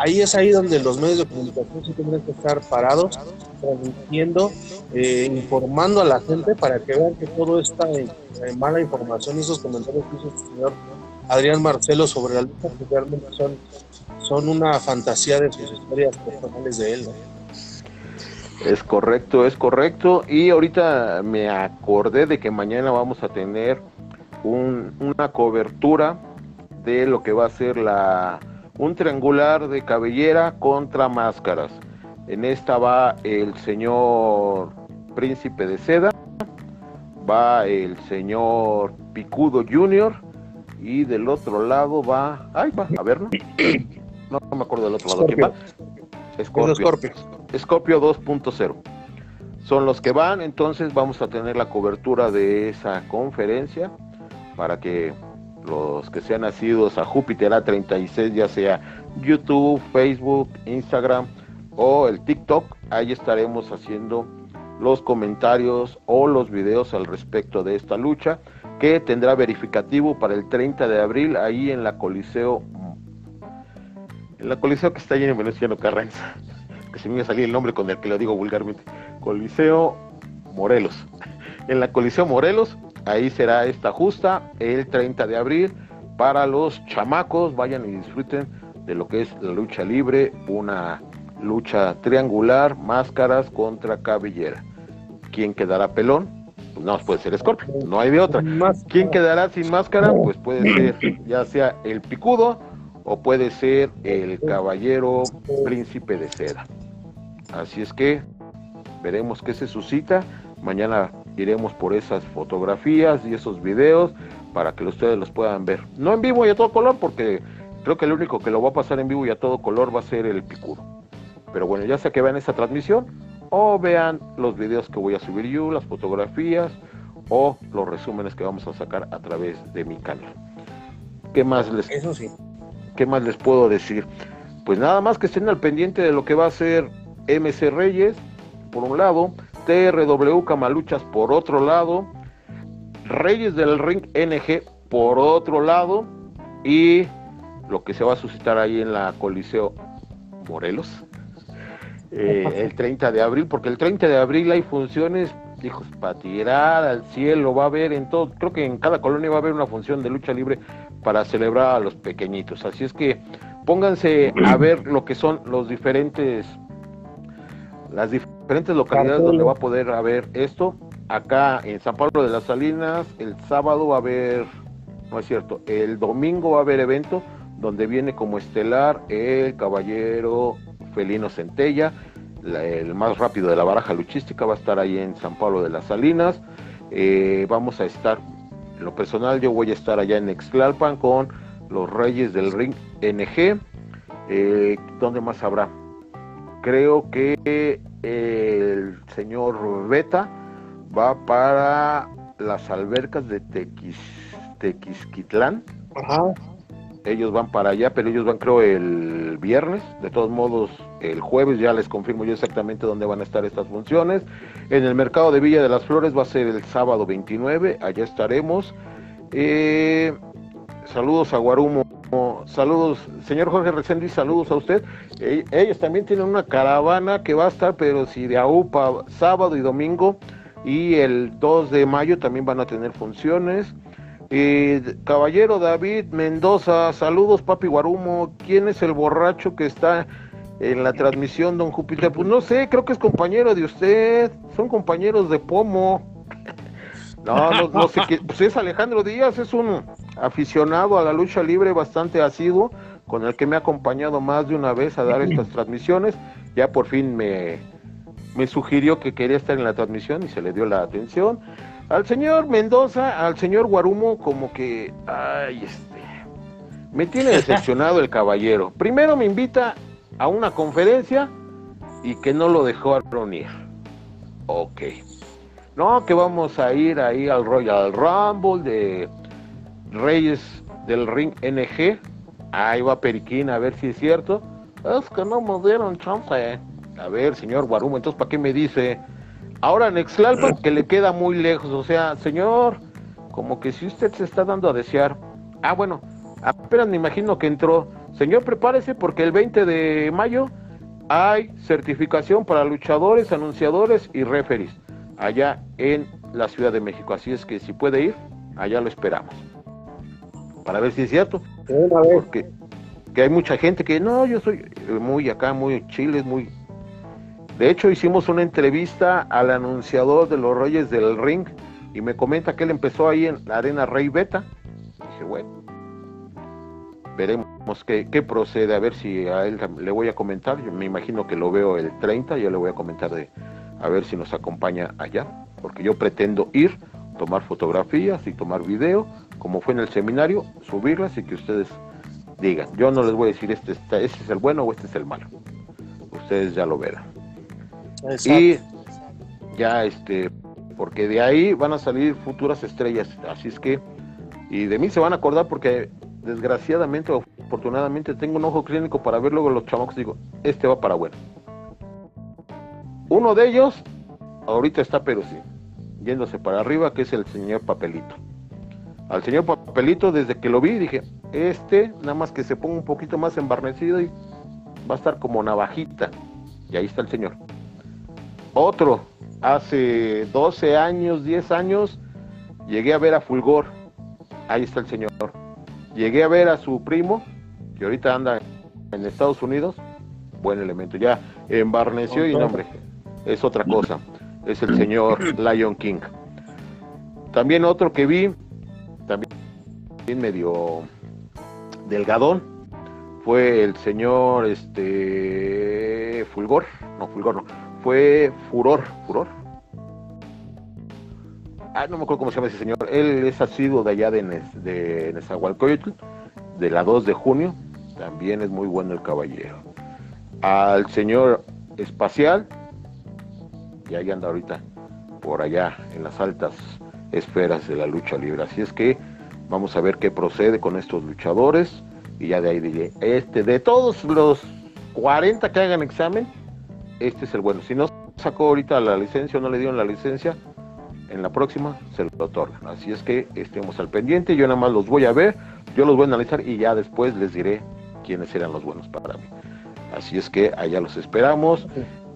ahí es ahí donde los medios de comunicación sí tendrían que estar parados, transmitiendo, eh, informando a la gente para que vean que todo esta eh, mala información y esos comentarios que hizo el señor Adrián Marcelo sobre la lucha, que realmente son, son una fantasía de sus historias personales de él. Es correcto, es correcto. Y ahorita me acordé de que mañana vamos a tener una cobertura de lo que va a ser la un triangular de cabellera contra máscaras. En esta va el señor Príncipe de Seda, va el señor Picudo Junior y del otro lado va, ay va, a ver, no, no, me acuerdo del otro lado quién va. Scorpio. Scorpio 2.0. Son los que van, entonces vamos a tener la cobertura de esa conferencia para que los que sean nacidos a Júpiter A36, ya sea YouTube, Facebook, Instagram o el TikTok, ahí estaremos haciendo los comentarios o los videos al respecto de esta lucha que tendrá verificativo para el 30 de abril ahí en la Coliseo en la Coliseo que está allí en Venezuela Carranza que se me iba a salir el nombre con el que lo digo vulgarmente Coliseo Morelos. En la Coliseo Morelos Ahí será esta justa el 30 de abril para los chamacos. Vayan y disfruten de lo que es la lucha libre, una lucha triangular, máscaras contra cabellera. ¿Quién quedará pelón? Pues no, puede ser Scorpio, no hay de otra. ¿Quién quedará sin máscara? Pues puede ser ya sea el picudo o puede ser el caballero príncipe de seda. Así es que veremos qué se suscita. Mañana iremos por esas fotografías y esos videos para que ustedes los puedan ver. No en vivo y a todo color, porque creo que el único que lo va a pasar en vivo y a todo color va a ser el picudo. Pero bueno, ya sea que vean esa transmisión o vean los videos que voy a subir yo, las fotografías o los resúmenes que vamos a sacar a través de mi canal. ¿Qué más les, Eso sí. ¿qué más les puedo decir? Pues nada más que estén al pendiente de lo que va a ser MC Reyes, por un lado, TRW Camaluchas por otro lado, Reyes del Ring NG por otro lado, y lo que se va a suscitar ahí en la Coliseo Morelos, eh, el 30 de abril, porque el 30 de abril hay funciones, hijos, para tirar al cielo, va a haber en todo, creo que en cada colonia va a haber una función de lucha libre para celebrar a los pequeñitos. Así es que pónganse a ver lo que son los diferentes, las diferentes localidades donde va a poder haber esto. Acá en San Pablo de las Salinas, el sábado va a haber, no es cierto, el domingo va a haber evento donde viene como estelar el caballero Felino Centella, el más rápido de la baraja luchística, va a estar ahí en San Pablo de las Salinas. Eh, vamos a estar, en lo personal, yo voy a estar allá en Exclalpan con los Reyes del Ring NG. Eh, ¿Dónde más habrá? Creo que el señor Beta va para las albercas de Tequis, Tequisquitlán. Ajá ellos van para allá, pero ellos van creo el viernes, de todos modos el jueves ya les confirmo yo exactamente dónde van a estar estas funciones. En el mercado de Villa de las Flores va a ser el sábado 29, allá estaremos. Eh, saludos a Guarumo, saludos, señor Jorge Resendi, saludos a usted. Eh, ellos también tienen una caravana que va a estar, pero si de AUPA sábado y domingo, y el 2 de mayo también van a tener funciones. Eh, caballero David Mendoza, saludos papi Guarumo. ¿Quién es el borracho que está en la transmisión, don Júpiter? Pues no sé, creo que es compañero de usted. Son compañeros de pomo. No, no, no sé qué. Pues es Alejandro Díaz, es un aficionado a la lucha libre bastante asiduo, con el que me ha acompañado más de una vez a dar estas transmisiones. Ya por fin me, me sugirió que quería estar en la transmisión y se le dio la atención. Al señor Mendoza, al señor Guarumo, como que, ay, este, me tiene decepcionado el caballero. Primero me invita a una conferencia y que no lo dejó ir. Ok. No, que vamos a ir ahí al Royal Rumble de Reyes del Ring NG. Ahí va Periquín a ver si es cierto. Es que no me dieron chance. A ver, señor Guarumo, entonces ¿para qué me dice? Ahora en Exlalpa, que le queda muy lejos, o sea, señor, como que si usted se está dando a desear. Ah, bueno, apenas me imagino que entró. Señor, prepárese porque el 20 de mayo hay certificación para luchadores, anunciadores y referees allá en la Ciudad de México. Así es que si puede ir, allá lo esperamos. Para ver si es cierto. Porque que hay mucha gente que no, yo soy muy acá, muy chiles, muy de hecho, hicimos una entrevista al anunciador de los Reyes del Ring y me comenta que él empezó ahí en la Arena Rey Beta. Dije, bueno, veremos qué, procede, a ver si a él le voy a comentar. Yo me imagino que lo veo el 30, yo le voy a comentar de a ver si nos acompaña allá, porque yo pretendo ir, tomar fotografías y tomar video, como fue en el seminario, subirlas y que ustedes digan. Yo no les voy a decir este, este es el bueno o este es el malo. Ustedes ya lo verán. Y ya este, porque de ahí van a salir futuras estrellas, así es que, y de mí se van a acordar porque desgraciadamente o afortunadamente tengo un ojo clínico para ver luego los chamacos digo, este va para bueno. Uno de ellos ahorita está pero sí, yéndose para arriba, que es el señor Papelito. Al señor Papelito, desde que lo vi, dije, este, nada más que se ponga un poquito más embarnecido y va a estar como navajita. Y ahí está el señor. Otro, hace 12 años, 10 años, llegué a ver a Fulgor. Ahí está el señor. Llegué a ver a su primo, que ahorita anda en Estados Unidos. Buen elemento. Ya embarneció y no, hombre, es otra cosa. Es el señor Lion King. También otro que vi, también medio delgadón, fue el señor este Fulgor, no, Fulgor no, fue Furor, Furor. Ah, no me acuerdo cómo se llama ese señor. Él es asiduo de allá de, de Nezahualcóyotl, de la 2 de junio. También es muy bueno el caballero. Al señor espacial, y ahí anda ahorita por allá en las altas esferas de la lucha libre. Así es que vamos a ver qué procede con estos luchadores y ya de ahí diré, este, de todos los 40 que hagan examen, este es el bueno. Si no sacó ahorita la licencia o no le dieron la licencia, en la próxima se lo otorgan. Así es que estemos al pendiente, yo nada más los voy a ver, yo los voy a analizar y ya después les diré quiénes serán los buenos para mí. Así es que allá los esperamos.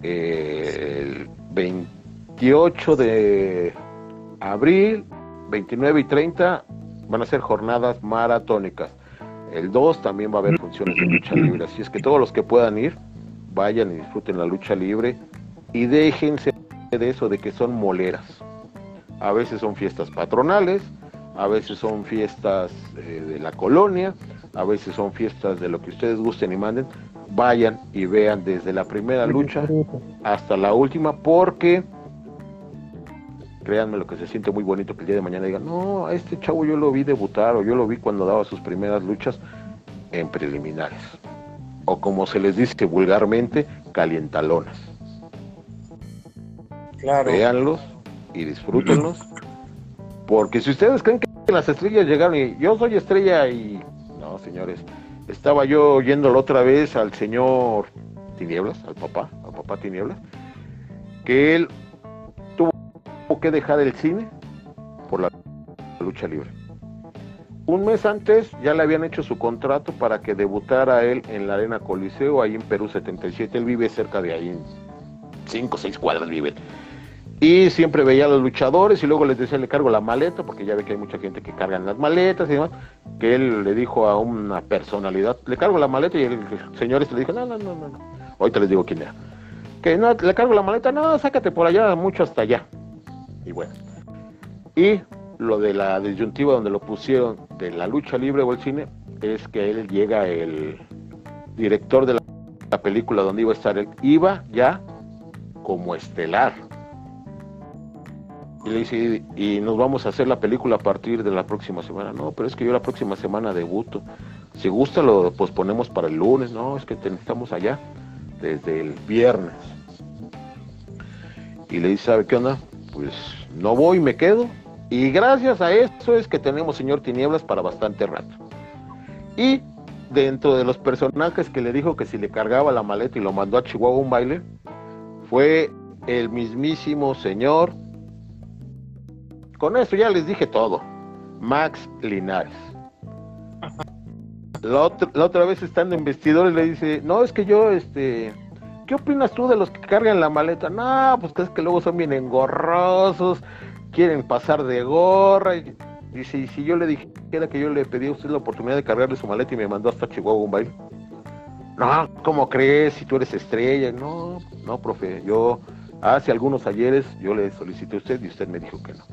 Eh, el 28 de abril, 29 y 30 van a ser jornadas maratónicas. El 2 también va a haber funciones de lucha libre. Así es que todos los que puedan ir, vayan y disfruten la lucha libre y déjense de eso de que son moleras. A veces son fiestas patronales, a veces son fiestas eh, de la colonia, a veces son fiestas de lo que ustedes gusten y manden. Vayan y vean desde la primera lucha hasta la última, porque créanme lo que se siente muy bonito que el día de mañana digan, no, a este chavo yo lo vi debutar o yo lo vi cuando daba sus primeras luchas en preliminares. O como se les dice vulgarmente, calientalonas. Claro. Véanlos y disfrútenlos. Porque si ustedes creen que las estrellas llegaron y yo soy estrella y... No, señores. Estaba yo oyéndolo otra vez al señor Tinieblas, al papá, al papá Tinieblas, que él que dejar el cine por la lucha libre. Un mes antes ya le habían hecho su contrato para que debutara él en la Arena Coliseo, ahí en Perú 77. Él vive cerca de ahí, 5 o 6 cuadras vive. Y siempre veía a los luchadores y luego les decía, le cargo la maleta, porque ya ve que hay mucha gente que carga en las maletas y demás, que él le dijo a una personalidad, le cargo la maleta y el señor este le dijo, no, no, no, no, ahorita les digo quién era. Que no, le cargo la maleta, no, sácate por allá, mucho hasta allá. Y bueno. Y lo de la disyuntiva donde lo pusieron de la lucha libre o el cine, es que él llega el director de la, la película donde iba a estar él, iba ya como estelar y le dice, y nos vamos a hacer la película a partir de la próxima semana. No, pero es que yo la próxima semana debuto. Si gusta lo posponemos para el lunes. No, es que estamos allá desde el viernes. Y le dice, ¿sabe qué onda? Pues no voy, me quedo. Y gracias a eso es que tenemos señor Tinieblas para bastante rato. Y dentro de los personajes que le dijo que si le cargaba la maleta y lo mandó a Chihuahua un baile, fue el mismísimo señor con eso ya les dije todo. Max Linares. La otra, vez estando en vestidores le dice, no, es que yo, este, ¿qué opinas tú de los que cargan la maleta? No, pues que que luego son bien engorrosos, quieren pasar de gorra. Y, y si yo le dijera que yo le pedí a usted la oportunidad de cargarle su maleta y me mandó hasta Chihuahua un baile. No, ¿cómo crees? Si tú eres estrella. No, no, profe, yo hace algunos ayeres yo le solicité a usted y usted me dijo que no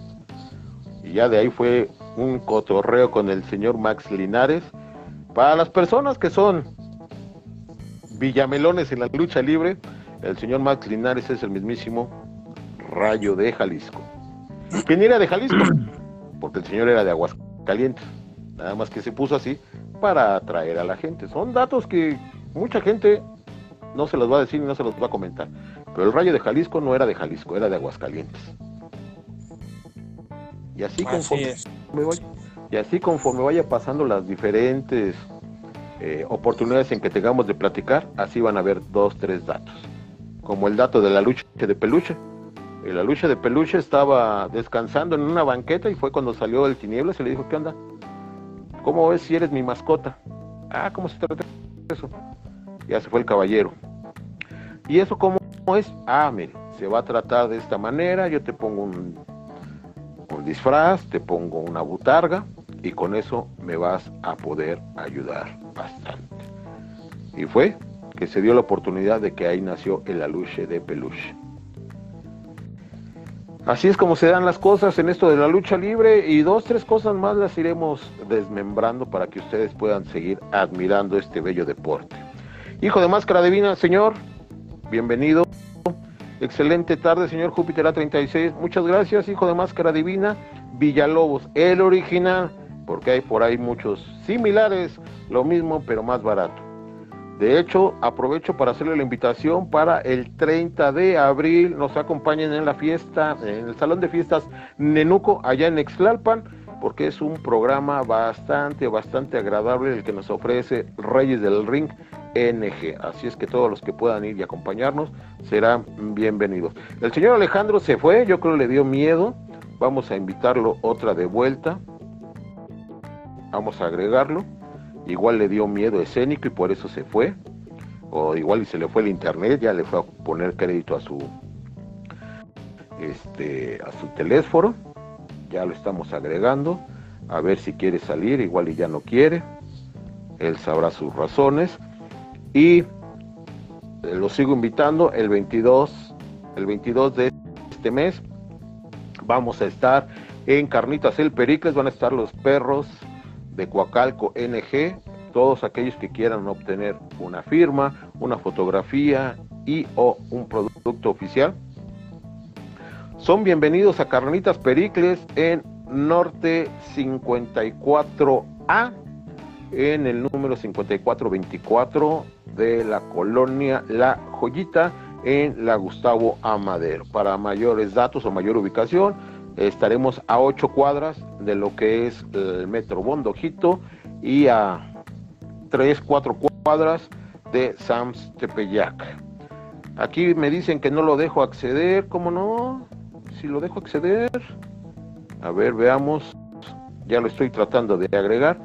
y ya de ahí fue un cotorreo con el señor Max Linares. Para las personas que son villamelones en la lucha libre, el señor Max Linares es el mismísimo Rayo de Jalisco. ¿Quién era de Jalisco? Porque el señor era de Aguascalientes. Nada más que se puso así para atraer a la gente. Son datos que mucha gente no se los va a decir y no se los va a comentar. Pero el Rayo de Jalisco no era de Jalisco, era de Aguascalientes. Y así, conforme, y así conforme vaya pasando las diferentes eh, oportunidades en que tengamos de platicar, así van a haber dos, tres datos. Como el dato de la lucha de peluche. En la lucha de peluche estaba descansando en una banqueta y fue cuando salió el tinieblas y le dijo, ¿qué onda? ¿Cómo ves si eres mi mascota? Ah, ¿cómo se trata eso? Ya se fue el caballero. ¿Y eso cómo es? Ah, mire, se va a tratar de esta manera, yo te pongo un un disfraz, te pongo una butarga y con eso me vas a poder ayudar bastante. Y fue que se dio la oportunidad de que ahí nació el aluche de peluche. Así es como se dan las cosas en esto de la lucha libre y dos, tres cosas más las iremos desmembrando para que ustedes puedan seguir admirando este bello deporte. Hijo de máscara divina, señor, bienvenido. Excelente tarde, señor Júpiter A36. Muchas gracias, hijo de máscara divina. Villalobos, el original, porque hay por ahí muchos similares, lo mismo, pero más barato. De hecho, aprovecho para hacerle la invitación para el 30 de abril. Nos acompañen en la fiesta, en el Salón de Fiestas Nenuco, allá en Exlalpan. porque es un programa bastante, bastante agradable el que nos ofrece Reyes del Ring NG. Así es que todos los que puedan ir y acompañarnos serán bienvenidos. El señor Alejandro se fue, yo creo le dio miedo. Vamos a invitarlo otra de vuelta. Vamos a agregarlo. Igual le dio miedo escénico y por eso se fue. O igual y se le fue el internet, ya le fue a poner crédito a su este a su teléfono. Ya lo estamos agregando, a ver si quiere salir, igual y ya no quiere, él sabrá sus razones. Y lo sigo invitando el 22, el 22 de este mes. Vamos a estar en Carnitas El Pericles, van a estar los perros de Coacalco NG, todos aquellos que quieran obtener una firma, una fotografía y o un producto oficial son bienvenidos a Carnitas Pericles en Norte 54A, en el número 5424 de la colonia La Joyita, en la Gustavo Amadero. Para mayores datos o mayor ubicación, estaremos a 8 cuadras de lo que es el Metro Bondojito y a 3, 4 cuadras de Sams Tepeyac. Aquí me dicen que no lo dejo acceder, ¿cómo no? si lo dejo acceder. A ver, veamos. Ya lo estoy tratando de agregar.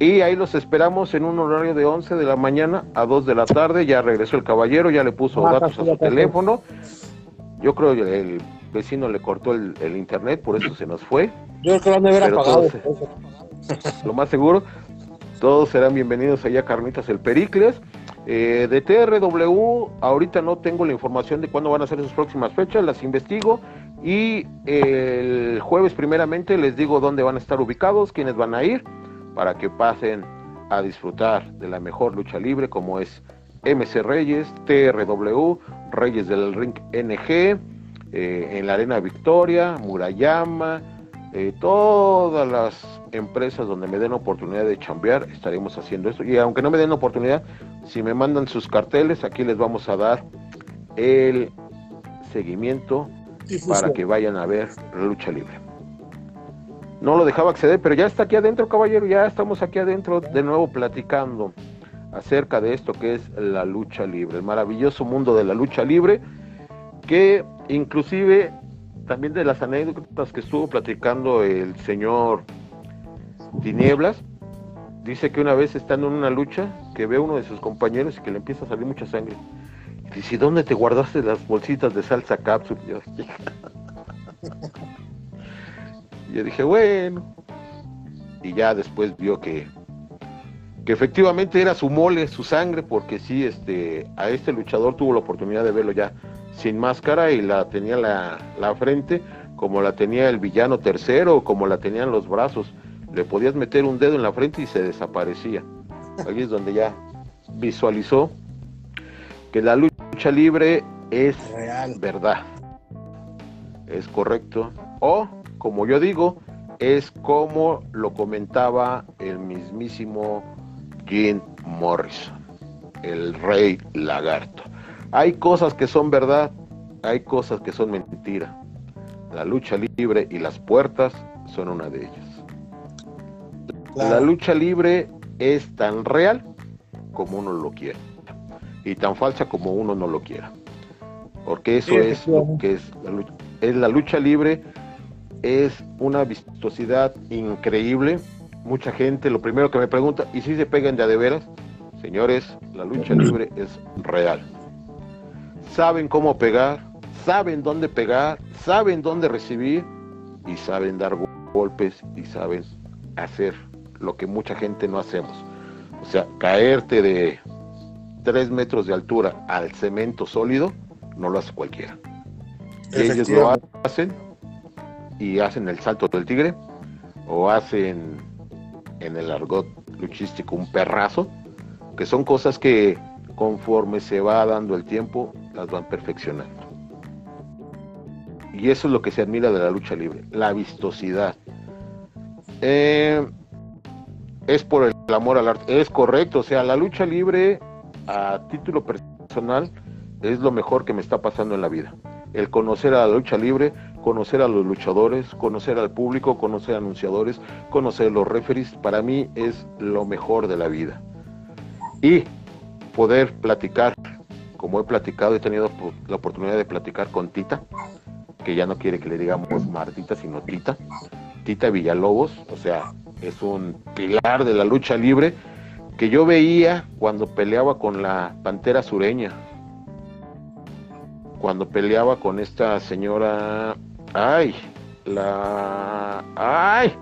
Y ahí los esperamos en un horario de 11 de la mañana a 2 de la tarde. Ya regresó el caballero, ya le puso ah, datos a su teléfono. Yo creo que el vecino le cortó el, internet, por eso se nos fue. Yo creo que han de haber apagado. lo más seguro, todos serán bienvenidos allá a Carnitas el Pericles. Eh, de TRW, ahorita no tengo la información de cuándo van a ser sus próximas fechas, las investigo y el jueves primeramente les digo dónde van a estar ubicados, quiénes van a ir, para que pasen a disfrutar de la mejor lucha libre como es MC Reyes, TRW, Reyes del Ring NG, eh, en la Arena Victoria, Murayama, eh, todas las empresas donde me den oportunidad de chambear, estaremos haciendo esto. Y aunque no me den oportunidad, si me mandan sus carteles, aquí les vamos a dar el seguimiento para que vayan a ver lucha libre. No lo dejaba acceder, pero ya está aquí adentro, caballero, ya estamos aquí adentro de nuevo platicando acerca de esto que es la lucha libre, el maravilloso mundo de la lucha libre, que inclusive también de las anécdotas que estuvo platicando el señor Tinieblas, dice que una vez estando en una lucha, que ve a uno de sus compañeros y que le empieza a salir mucha sangre. Dice, ¿dónde te guardaste las bolsitas de salsa cápsula? Yo, yo dije, bueno. Y ya después vio que, que efectivamente era su mole, su sangre, porque sí, este, a este luchador tuvo la oportunidad de verlo ya sin máscara y la tenía la, la frente como la tenía el villano tercero, como la tenían los brazos. Le podías meter un dedo en la frente y se desaparecía. Ahí es donde ya visualizó que la lucha libre es verdad. Es correcto. O, como yo digo, es como lo comentaba el mismísimo Jim Morrison, el rey lagarto. Hay cosas que son verdad, hay cosas que son mentira. La lucha libre y las puertas son una de ellas. La lucha libre es tan real como uno lo quiere y tan falsa como uno no lo quiera. Porque eso es lo que es la, lucha, es la lucha libre, es una vistosidad increíble. Mucha gente lo primero que me pregunta, ¿y si se pegan de a de veras? Señores, la lucha libre es real. Saben cómo pegar, saben dónde pegar, saben dónde recibir y saben dar golpes y saben hacer lo que mucha gente no hacemos. O sea, caerte de, tres metros de altura al cemento sólido, no lo hace cualquiera. ellos lo hacen y hacen el salto del tigre o hacen en el argot luchístico un perrazo, que son cosas que conforme se va dando el tiempo las van perfeccionando. Y eso es lo que se admira de la lucha libre, la vistosidad. Eh, es por el amor al arte, es correcto, o sea, la lucha libre a título personal es lo mejor que me está pasando en la vida. El conocer a la lucha libre, conocer a los luchadores, conocer al público, conocer anunciadores, conocer los referees, para mí es lo mejor de la vida. Y poder platicar, como he platicado, he tenido la oportunidad de platicar con Tita, que ya no quiere que le digamos Martita, sino Tita, Tita Villalobos, o sea, es un pilar de la lucha libre que yo veía cuando peleaba con la Pantera Sureña, cuando peleaba con esta señora, ay, la, ay,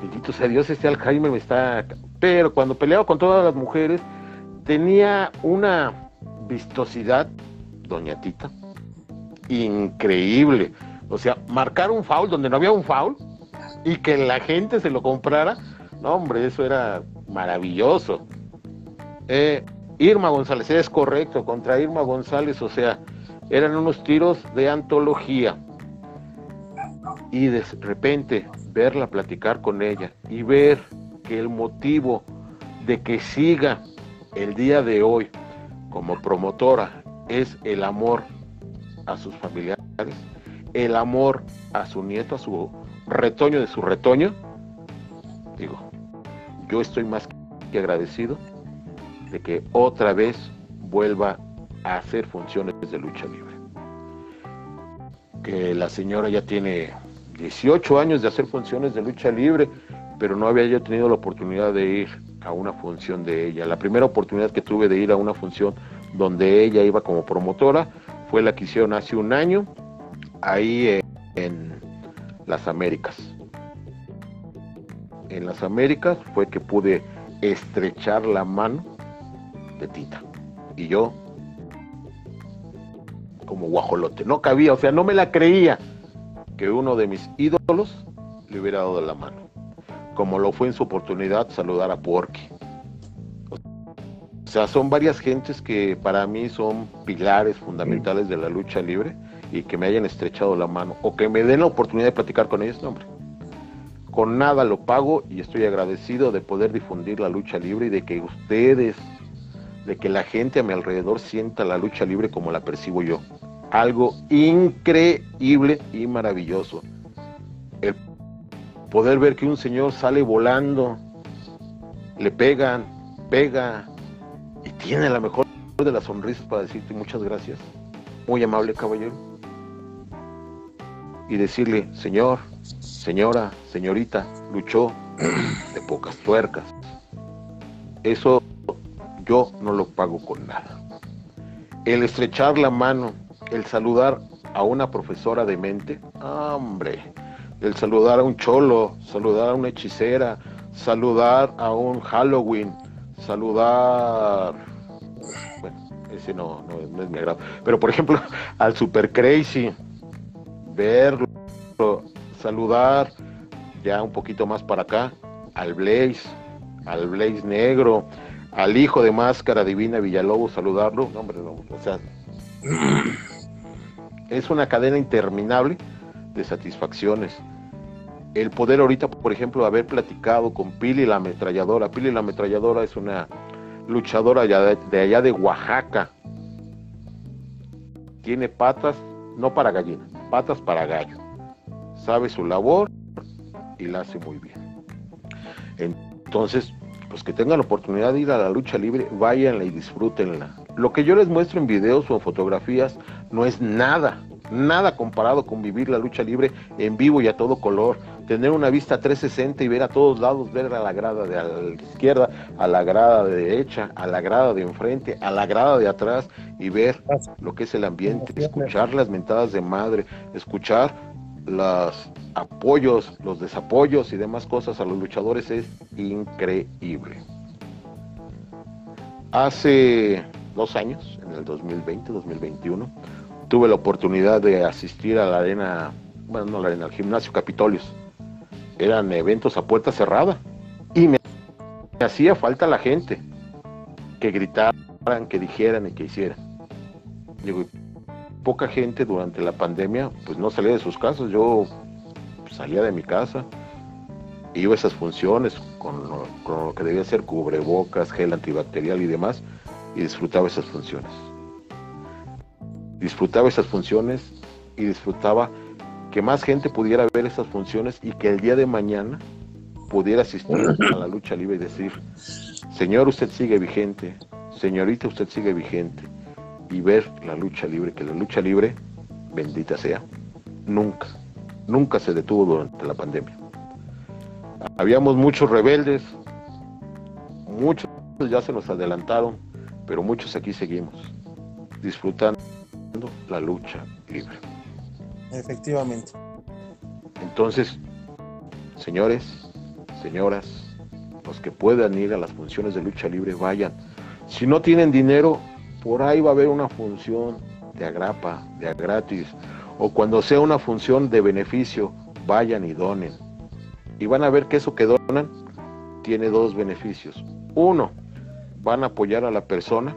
bendito sea Dios, este Alzheimer me está, pero cuando peleaba con todas las mujeres, tenía una vistosidad, doña Tita, increíble. O sea, marcar un foul donde no había un foul y que la gente se lo comprara, no, hombre, eso era maravilloso. Eh, Irma González, es correcto, contra Irma González, o sea, eran unos tiros de antología. Y de repente verla platicar con ella y ver que el motivo de que siga el día de hoy como promotora es el amor a sus familiares, el amor a su nieto, a su retoño de su retoño, digo, yo estoy más que agradecido de que otra vez vuelva a hacer funciones de lucha libre. Que la señora ya tiene 18 años de hacer funciones de lucha libre, pero no había yo tenido la oportunidad de ir a una función de ella. La primera oportunidad que tuve de ir a una función donde ella iba como promotora fue la que hicieron hace un año ahí en las Américas. En las Américas fue que pude estrechar la mano de Tita. Y yo, como guajolote, no cabía, o sea, no me la creía que uno de mis ídolos le hubiera dado la mano. Como lo fue en su oportunidad saludar a Porky. O sea, son varias gentes que para mí son pilares fundamentales de la lucha libre y que me hayan estrechado la mano o que me den la oportunidad de platicar con ellos, no, hombre. Con nada lo pago y estoy agradecido de poder difundir la lucha libre y de que ustedes, de que la gente a mi alrededor sienta la lucha libre como la percibo yo. Algo increíble y maravilloso. El poder ver que un señor sale volando, le pegan, pega y tiene la mejor de las sonrisas para decirte muchas gracias. Muy amable caballero y decirle, señor, señora, señorita, luchó de pocas tuercas. Eso yo no lo pago con nada. El estrechar la mano, el saludar a una profesora de mente, hombre, el saludar a un cholo, saludar a una hechicera, saludar a un Halloween, saludar, bueno, ese no, no, es mi agrado, pero por ejemplo al Super Crazy, verlo, saludar ya un poquito más para acá al Blaze, al Blaze negro, al hijo de máscara divina Villalobos, saludarlo, hombre, no, o sea, es una cadena interminable de satisfacciones. El poder ahorita, por ejemplo, haber platicado con Pili la ametralladora. Pili la ametralladora es una luchadora de allá de Oaxaca. Tiene patas, no para gallina, patas para gallo. Sabe su labor y la hace muy bien. Entonces, pues que tengan la oportunidad de ir a la lucha libre, váyanla y disfrútenla. Lo que yo les muestro en videos o en fotografías no es nada, nada comparado con vivir la lucha libre en vivo y a todo color. Tener una vista 360 y ver a todos lados, ver a la grada de la izquierda, a la grada de derecha, a la grada de enfrente, a la grada de atrás y ver lo que es el ambiente, escuchar las mentadas de madre, escuchar los apoyos, los desapoyos y demás cosas a los luchadores es increíble. Hace dos años, en el 2020, 2021, tuve la oportunidad de asistir a la arena, bueno, no la arena, al gimnasio Capitolios. Eran eventos a puerta cerrada y me, hacía falta la gente que gritaran, que dijeran y que hicieran. Digo, poca gente durante la pandemia pues no salía de sus casas. Yo salía de mi casa, iba a esas funciones con lo, con lo que debía ser cubrebocas, gel antibacterial y demás y disfrutaba esas funciones disfrutaba esas funciones y disfrutaba que más gente pudiera ver esas funciones y que el día de mañana pudiera asistir a la lucha libre y decir, señor, usted sigue vigente, señorita, usted sigue vigente, y ver la lucha libre, que la lucha libre, bendita sea, nunca, nunca se detuvo durante la pandemia. Habíamos muchos rebeldes, muchos ya se nos adelantaron, pero muchos aquí seguimos, disfrutando la lucha libre. Efectivamente. Entonces, señores, señoras, los que puedan ir a las funciones de lucha libre, vayan. Si no tienen dinero, por ahí va a haber una función de agrapa, de gratis, o cuando sea una función de beneficio, vayan y donen. Y van a ver que eso que donan tiene dos beneficios. Uno, van a apoyar a la persona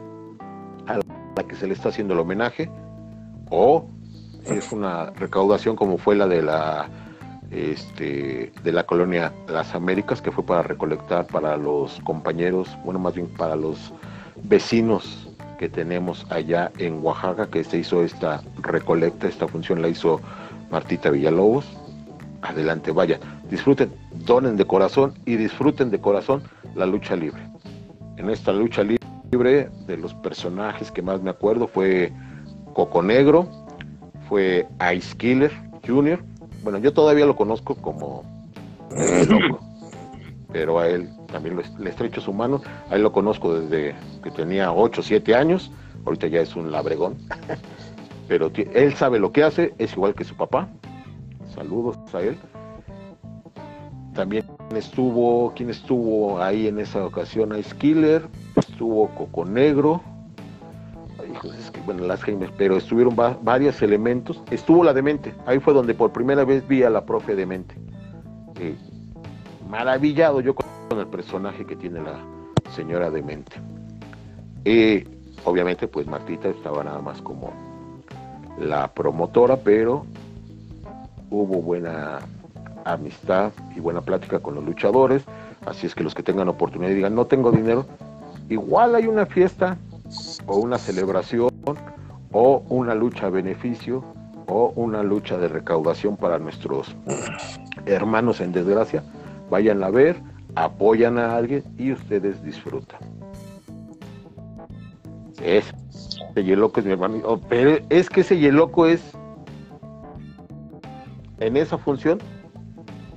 a la que se le está haciendo el homenaje, o es una recaudación como fue la de la este, de la colonia Las Américas, que fue para recolectar para los compañeros, bueno, más bien para los vecinos que tenemos allá en Oaxaca, que se hizo esta recolecta, esta función la hizo Martita Villalobos. Adelante, vaya, disfruten, donen de corazón y disfruten de corazón la lucha libre. En esta lucha libre, de los personajes que más me acuerdo fue Coco Negro, fue Ice Killer Jr., bueno, yo todavía lo conozco como loco, pero a él también le estrecho su mano. A él lo conozco desde que tenía 8 o 7 años, ahorita ya es un labregón, pero él sabe lo que hace, es igual que su papá. Saludos a él. También estuvo, ¿quién estuvo ahí en esa ocasión? Ice Killer, estuvo Coco Negro, bueno, las pero estuvieron varios elementos. Estuvo la demente, ahí fue donde por primera vez vi a la profe demente. Maravillado yo con el personaje que tiene la señora demente. Eh, obviamente, pues Martita estaba nada más como la promotora, pero hubo buena amistad y buena plática con los luchadores. Así es que los que tengan oportunidad y digan, no tengo dinero, igual hay una fiesta o una celebración o una lucha a beneficio o una lucha de recaudación para nuestros hermanos en desgracia, vayan a ver, apoyan a alguien y ustedes disfrutan. Ese Yeloco es mi hermano, oh, pero es que ese Yeloco es en esa función,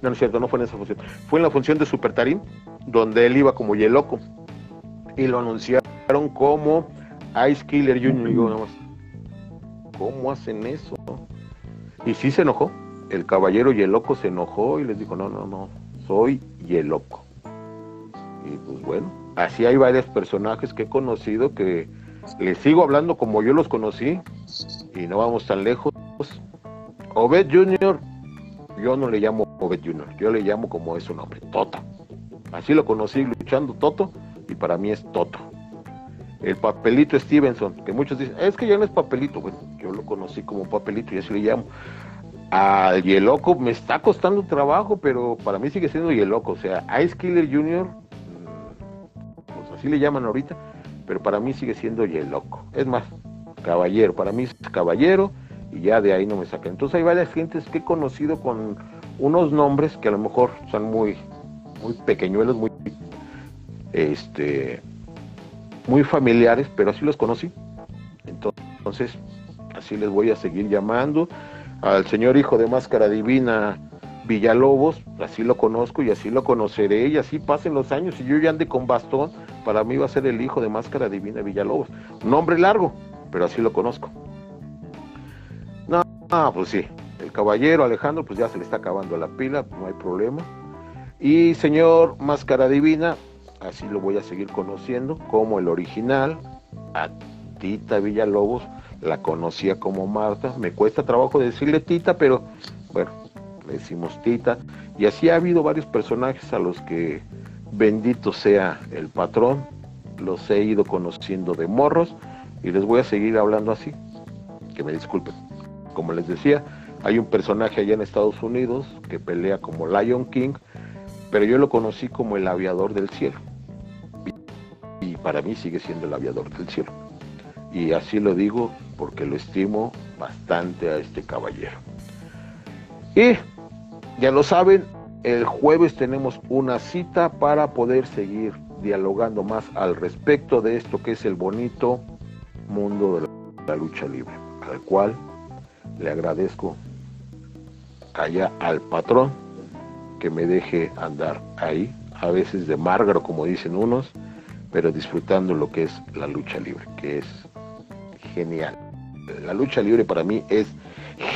no, no es cierto, no fue en esa función, fue en la función de Super Tarim, donde él iba como Yeloco y lo anunciaron como Ice Killer Jr. Y yo ¿cómo hacen eso? Y sí se enojó. El caballero y el loco se enojó y les dijo, no, no, no, soy y el loco. Y pues bueno, así hay varios personajes que he conocido que les sigo hablando como yo los conocí y no vamos tan lejos. Obed Jr., yo no le llamo Obed Jr., yo le llamo como es su nombre, Toto. Así lo conocí luchando Toto y para mí es Toto. El papelito Stevenson, que muchos dicen, es que ya no es papelito, bueno, yo lo conocí como papelito y así le llamo. Al Yeloco me está costando trabajo, pero para mí sigue siendo Yeloco, o sea, Ice Killer Jr., mm, pues así le llaman ahorita, pero para mí sigue siendo Yeloco. Es más, caballero, para mí es caballero y ya de ahí no me saca. Entonces hay varias gentes que he conocido con unos nombres que a lo mejor son muy, muy pequeñuelos, muy este, muy familiares, pero así los conocí. Entonces, así les voy a seguir llamando. Al señor hijo de Máscara Divina Villalobos, así lo conozco y así lo conoceré y así pasen los años y yo ya ande con bastón, para mí va a ser el hijo de Máscara Divina Villalobos. Nombre largo, pero así lo conozco. No, pues sí, el caballero Alejandro, pues ya se le está acabando la pila, no hay problema. Y señor Máscara Divina, así lo voy a seguir conociendo como el original. A Tita Villalobos la conocía como Marta. Me cuesta trabajo decirle Tita, pero bueno, le decimos Tita. Y así ha habido varios personajes a los que bendito sea el patrón. Los he ido conociendo de morros y les voy a seguir hablando así. Que me disculpen. Como les decía, hay un personaje allá en Estados Unidos que pelea como Lion King, pero yo lo conocí como el aviador del cielo para mí sigue siendo el aviador del cielo. Y así lo digo porque lo estimo bastante a este caballero. Y ya lo saben, el jueves tenemos una cita para poder seguir dialogando más al respecto de esto que es el bonito mundo de la lucha libre, al cual le agradezco allá al patrón que me deje andar ahí, a veces de márgaro como dicen unos, pero disfrutando lo que es la lucha libre, que es genial. La lucha libre para mí es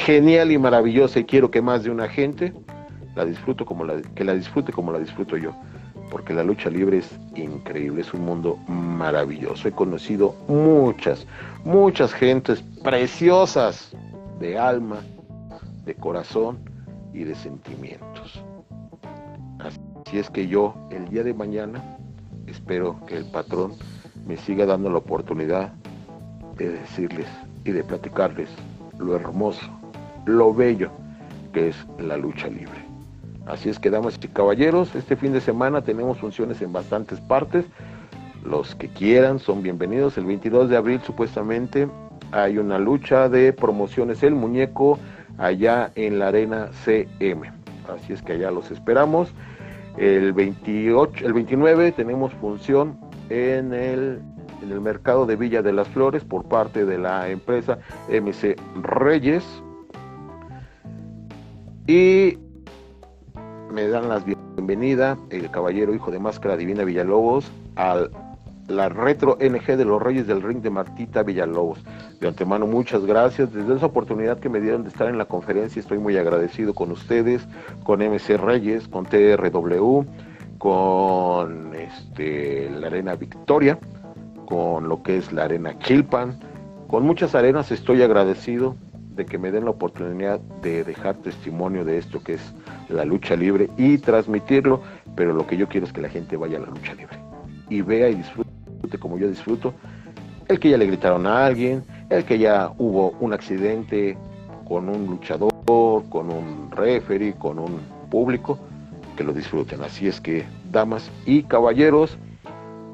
genial y maravillosa y quiero que más de una gente la disfruto como que la disfrute como la disfruto yo, porque la lucha libre es increíble, es un mundo maravilloso. He conocido muchas, muchas gentes preciosas de alma, de corazón y de sentimientos. Así es que yo el día de mañana espero que el patrón me siga dando la oportunidad de decirles y de platicarles lo hermoso, lo bello que es la lucha libre. Así es que, damas y caballeros, este fin de semana tenemos funciones en bastantes partes. Los que quieran son bienvenidos. El 22 de abril supuestamente hay una lucha de promociones El Muñeco allá en la arena CM. Así es que allá los esperamos. El 28, el 29 tenemos función en el, en el mercado de Villa de las Flores por parte de la empresa MC Reyes. Y me dan la bienvenida el caballero hijo de Máscara Divina Villalobos al la retro NG de los Reyes del Ring de Martita Villalobos. De antemano, muchas gracias. Desde esa oportunidad que me dieron de estar en la conferencia, estoy muy agradecido con ustedes, con MC Reyes, con TRW, con este, la Arena Victoria, con lo que es la Arena Chilpan. Con muchas arenas estoy agradecido de que me den la oportunidad de dejar testimonio de esto que es la lucha libre y transmitirlo, pero lo que yo quiero es que la gente vaya a la lucha libre y vea y disfrute como yo disfruto, el que ya le gritaron a alguien, el que ya hubo un accidente con un luchador, con un referee, con un público, que lo disfruten. Así es que, damas y caballeros,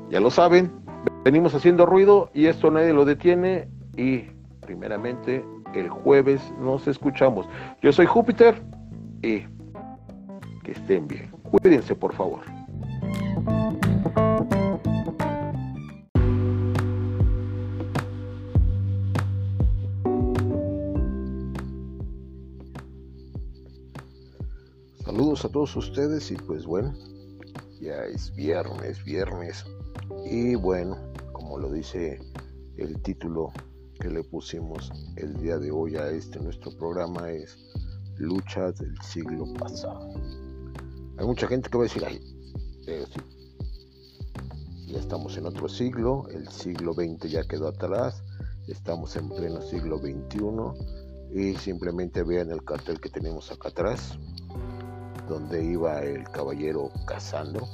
ya lo saben, venimos haciendo ruido y esto nadie lo detiene y primeramente el jueves nos escuchamos. Yo soy Júpiter y que estén bien. Cuídense por favor. A todos ustedes y pues bueno, ya es viernes, viernes. Y bueno, como lo dice el título que le pusimos el día de hoy a este nuestro programa es Luchas del siglo pasado. Hay mucha gente que va a decir, ay, eh, ya estamos en otro siglo, el siglo XX ya quedó atrás, estamos en pleno siglo XXI y simplemente vean el cartel que tenemos acá atrás donde iba el caballero Casandro,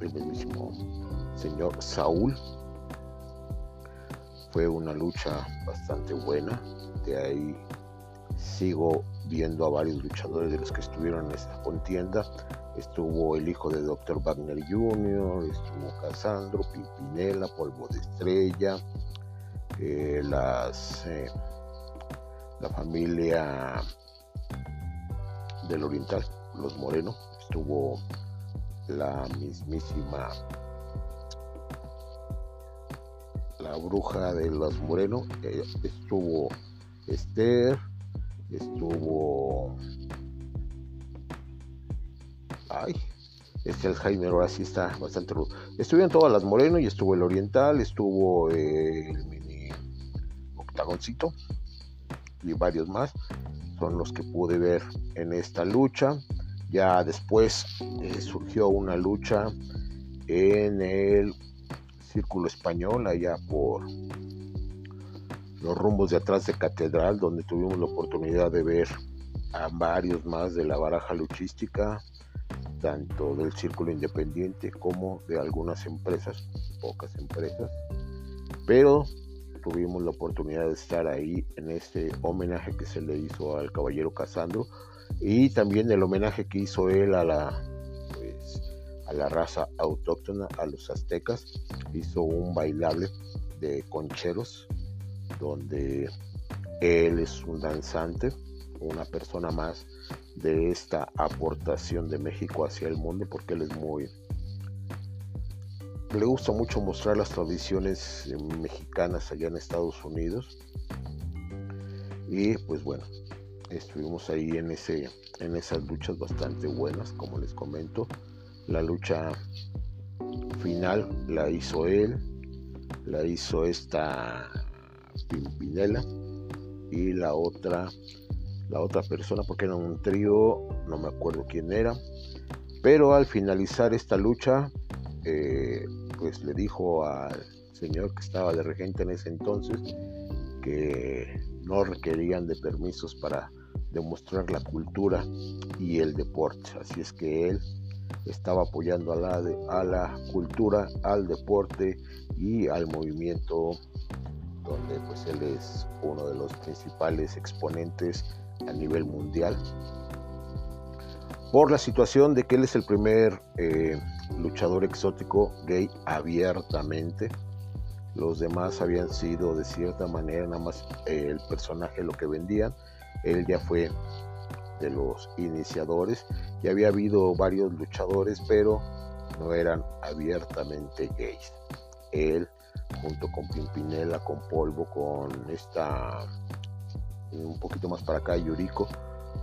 el mismo señor Saúl. Fue una lucha bastante buena, de ahí sigo viendo a varios luchadores de los que estuvieron en esa contienda. Estuvo el hijo de Dr. Wagner Jr., estuvo Casandro, Pimpinela, Polvo de Estrella, eh, las, eh, la familia del Oriental los Moreno, estuvo la mismísima la bruja de los Moreno, eh, estuvo Esther, estuvo ay, este el Jaime ahora sí está bastante rudo. Estuvieron todas las Moreno y estuvo el Oriental, estuvo el mini octagoncito y varios más. Son los que pude ver en esta lucha. Ya después eh, surgió una lucha en el Círculo Español, allá por los rumbos de atrás de Catedral, donde tuvimos la oportunidad de ver a varios más de la baraja luchística, tanto del Círculo Independiente como de algunas empresas, pocas empresas, pero tuvimos la oportunidad de estar ahí en este homenaje que se le hizo al caballero Casandro y también el homenaje que hizo él a la pues, a la raza autóctona, a los aztecas, hizo un bailable de concheros donde él es un danzante, una persona más de esta aportación de México hacia el mundo porque él es muy le gusta mucho mostrar las tradiciones mexicanas allá en Estados Unidos. Y pues bueno estuvimos ahí en ese en esas luchas bastante buenas como les comento. La lucha final la hizo él la hizo esta Pimpinela y la otra la otra persona porque era un trío no me acuerdo quién era. Pero al finalizar esta lucha eh, pues le dijo al señor que estaba de regente en ese entonces que no requerían de permisos para demostrar la cultura y el deporte. Así es que él estaba apoyando a la, a la cultura al deporte y al movimiento donde pues él es uno de los principales exponentes a nivel mundial. Por la situación de que él es el primer eh, luchador exótico gay abiertamente. Los demás habían sido de cierta manera nada más eh, el personaje lo que vendían él ya fue de los iniciadores ya había habido varios luchadores pero no eran abiertamente gays. Él junto con Pimpinela, con Polvo, con esta, un poquito más para acá, Yuriko,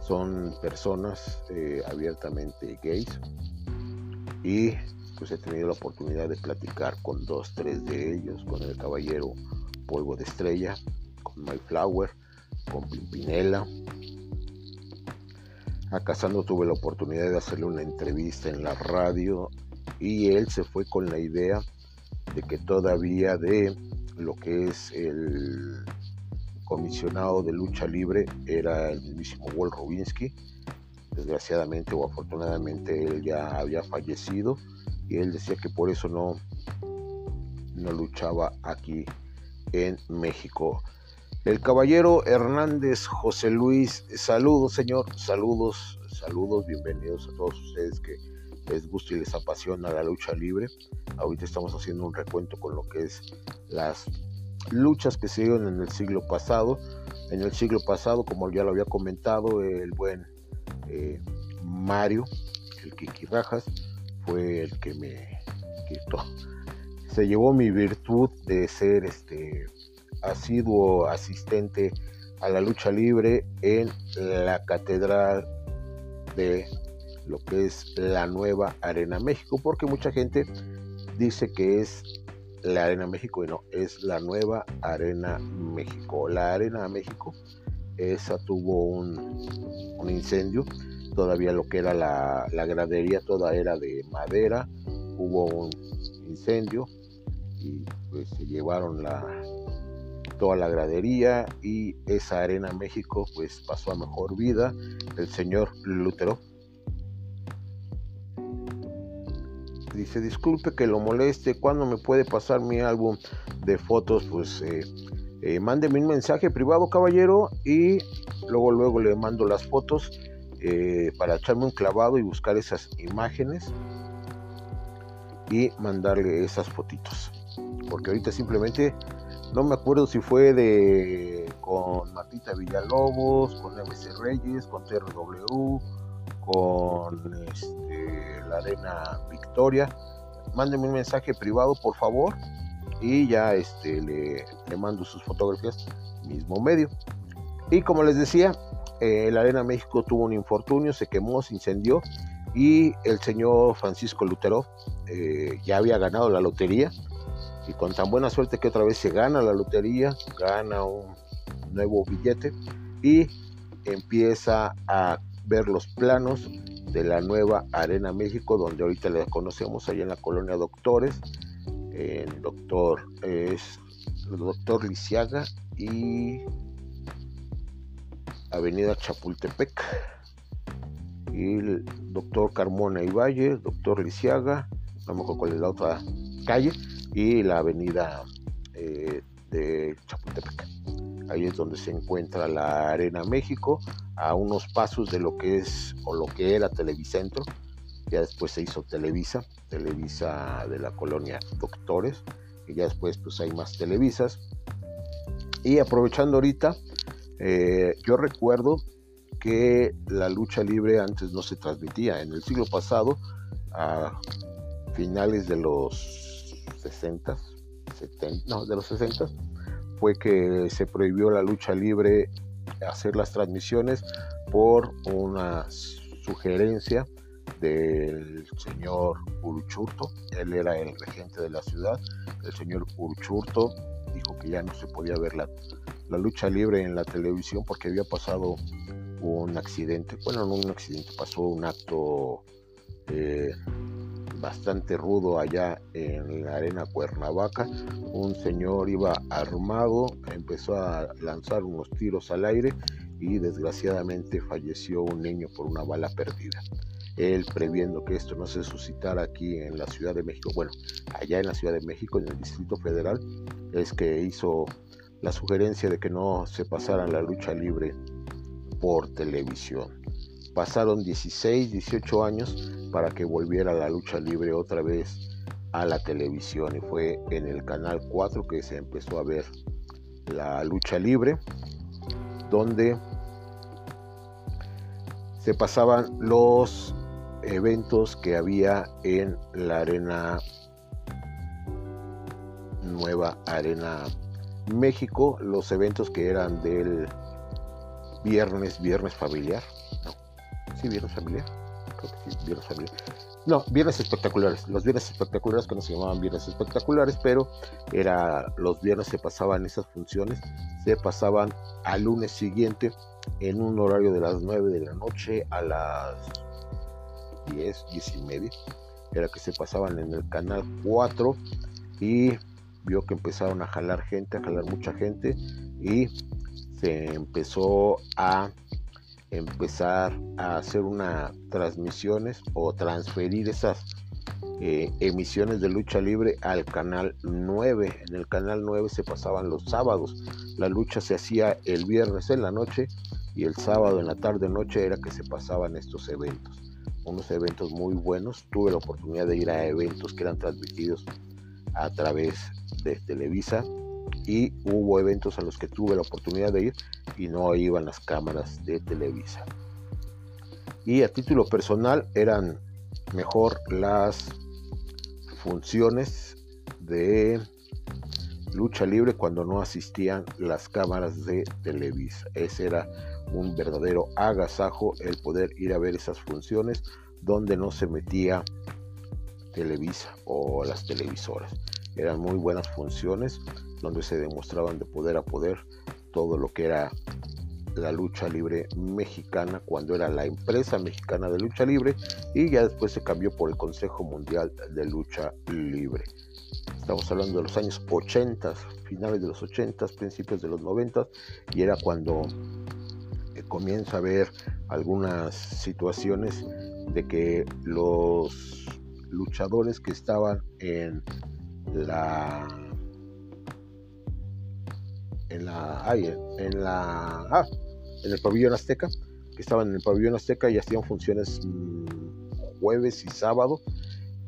son personas eh, abiertamente gays. Y pues he tenido la oportunidad de platicar con dos, tres de ellos, con el caballero Polvo de Estrella, con My Flower, con Pimpinela. A Casando tuve la oportunidad de hacerle una entrevista en la radio y él se fue con la idea de que todavía de lo que es el comisionado de lucha libre era el mismísimo Walt Rubinsky. Desgraciadamente o afortunadamente él ya había fallecido y él decía que por eso no, no luchaba aquí en México. El caballero Hernández José Luis, saludos señor, saludos, saludos, bienvenidos a todos ustedes que les gusta y les apasiona la lucha libre. Ahorita estamos haciendo un recuento con lo que es las luchas que se dieron en el siglo pasado. En el siglo pasado, como ya lo había comentado, el buen eh, Mario, el Kiki Rajas, fue el que me quitó. Se llevó mi virtud de ser este asiduo asistente a la lucha libre en la catedral de lo que es la nueva Arena México, porque mucha gente dice que es la Arena México y no, es la nueva Arena México. La Arena México, esa tuvo un, incendio, todavía lo que era la, la, gradería toda era de madera, hubo un incendio y pues se llevaron la toda la gradería y esa Arena México pues pasó a mejor vida. El señor Lutero Dice, disculpe que lo moleste, ¿cuándo me puede pasar mi álbum de fotos? Pues eh, eh, un mensaje privado, caballero, y luego, luego le mando las fotos eh, para echarme un clavado y buscar esas imágenes y mandarle esas fotitos. Porque ahorita simplemente no me acuerdo si fue de con Matita Villalobos, con MC Reyes, con TRW, con este, la Arena Victoria. Mándenme un mensaje privado, por favor, y ya este, le, mando sus fotografías, mismo medio. Y como les decía, eh, la Arena México tuvo un infortunio, se quemó, se incendió y el señor Francisco Lutero eh, ya había ganado la lotería y con tan buena suerte que otra vez se gana la lotería, gana un nuevo billete y empieza a ver los planos de la nueva Arena México, donde ahorita la conocemos allá en la colonia Doctores. El doctor es el doctor Lisiaga y Avenida Chapultepec. Y el doctor Carmona y Valle, doctor Lisiaga, no me acuerdo cuál es la otra calle, y la avenida eh, de Chapultepec. Ahí es donde se encuentra la Arena México, a unos pasos de lo que es o lo que era Televicentro. Ya después se hizo Televisa, Televisa de la colonia Doctores, y ya después pues hay más Televisas. Y aprovechando ahorita, eh, yo recuerdo que la lucha libre antes no se transmitía. En el siglo pasado, a finales de los 60, 70, no, de los 60, fue que se prohibió la lucha libre hacer las transmisiones por una sugerencia del señor Uruchurto. Él era el regente de la ciudad. El señor Uruchurto dijo que ya no se podía ver la, la lucha libre en la televisión porque había pasado un accidente. Bueno, no un accidente, pasó un acto eh, bastante rudo allá en la arena Cuernavaca. Un señor iba armado, empezó a lanzar unos tiros al aire y desgraciadamente falleció un niño por una bala perdida. Él previendo que esto no se suscitara aquí en la Ciudad de México, bueno, allá en la Ciudad de México, en el Distrito Federal, es que hizo la sugerencia de que no se pasara la lucha libre por televisión. Pasaron 16, 18 años para que volviera la lucha libre otra vez a la televisión y fue en el canal 4 que se empezó a ver la lucha libre donde se pasaban los eventos que había en la arena nueva arena México, los eventos que eran del viernes, viernes familiar, sí, viernes familiar, viernes familiar. No, viernes espectaculares. Los viernes espectaculares que no se llamaban viernes espectaculares, pero era los viernes se pasaban esas funciones, se pasaban al lunes siguiente en un horario de las 9 de la noche a las 10, 10 y media. Era que se pasaban en el canal 4 y vio que empezaron a jalar gente, a jalar mucha gente y se empezó a empezar a hacer unas transmisiones o transferir esas eh, emisiones de lucha libre al canal 9. En el canal 9 se pasaban los sábados. La lucha se hacía el viernes en la noche y el sábado en la tarde noche era que se pasaban estos eventos. Unos eventos muy buenos. Tuve la oportunidad de ir a eventos que eran transmitidos a través de Televisa y hubo eventos a los que tuve la oportunidad de ir y no iban las cámaras de Televisa. Y a título personal eran mejor las funciones de lucha libre cuando no asistían las cámaras de Televisa. Ese era un verdadero agasajo el poder ir a ver esas funciones donde no se metía Televisa o las televisoras. Eran muy buenas funciones donde se demostraban de poder a poder todo lo que era la lucha libre mexicana cuando era la empresa mexicana de lucha libre y ya después se cambió por el Consejo Mundial de Lucha Libre. Estamos hablando de los años 80, finales de los 80, principios de los 90 y era cuando eh, comienza a ver algunas situaciones de que los luchadores que estaban en la en la en la ah, en el pabellón azteca que estaban en el pabellón azteca y hacían funciones mm, jueves y sábado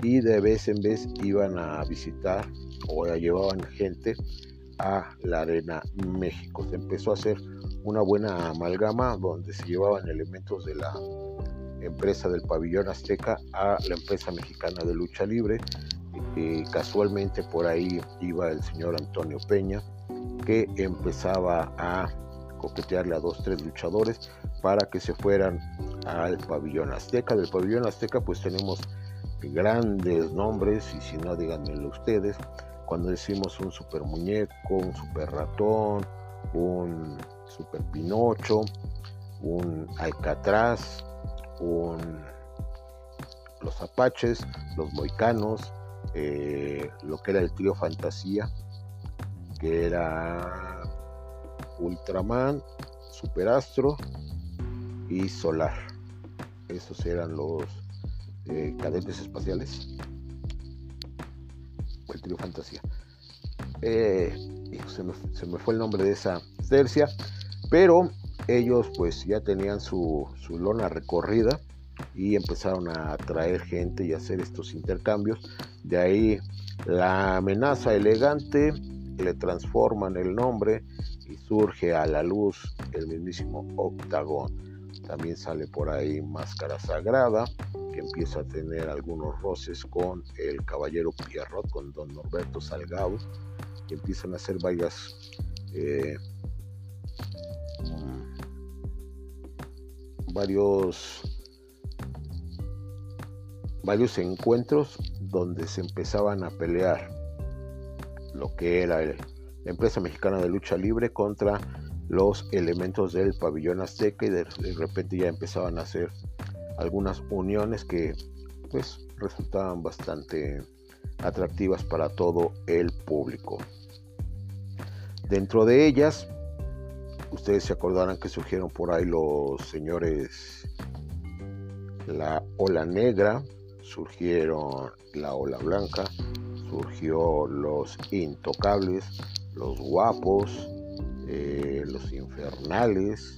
y de vez en vez iban a visitar o llevaban gente a la arena México. Se empezó a hacer una buena amalgama donde se llevaban elementos de la empresa del pabellón azteca a la empresa mexicana de lucha libre y casualmente por ahí iba el señor Antonio Peña que empezaba a coquetearle a dos, tres luchadores para que se fueran al pabellón azteca. Del pabellón azteca pues tenemos grandes nombres y si no díganmelo ustedes, cuando decimos un super muñeco, un super ratón, un super pinocho, un alcatraz, un los apaches, los moicanos, eh, lo que era el trío fantasía, era Ultraman, Superastro y Solar. Esos eran los eh, cadentes espaciales. El trío fantasía. Eh, se, me, fue el nombre de esa tercia, pero ellos pues ya tenían su, su lona recorrida y empezaron a traer gente y hacer estos intercambios. De ahí la amenaza elegante, le transforman el nombre y surge a la luz el mismísimo Octagón. También sale por ahí Máscara Sagrada, que empieza a tener algunos roces con el Caballero Pierrot, con Don Norberto Salgado, que empiezan a hacer varias eh, mm, varios varios encuentros donde se empezaban a pelear lo que era la empresa mexicana de lucha libre contra los elementos del pabellón azteca y de, repente ya empezaban a hacer algunas uniones que pues resultaban bastante atractivas para todo el público. Dentro de ellas, ustedes se acordarán que surgieron por ahí los señores la ola negra, surgieron la ola blanca, surgió los intocables, los guapos, eh, los infernales,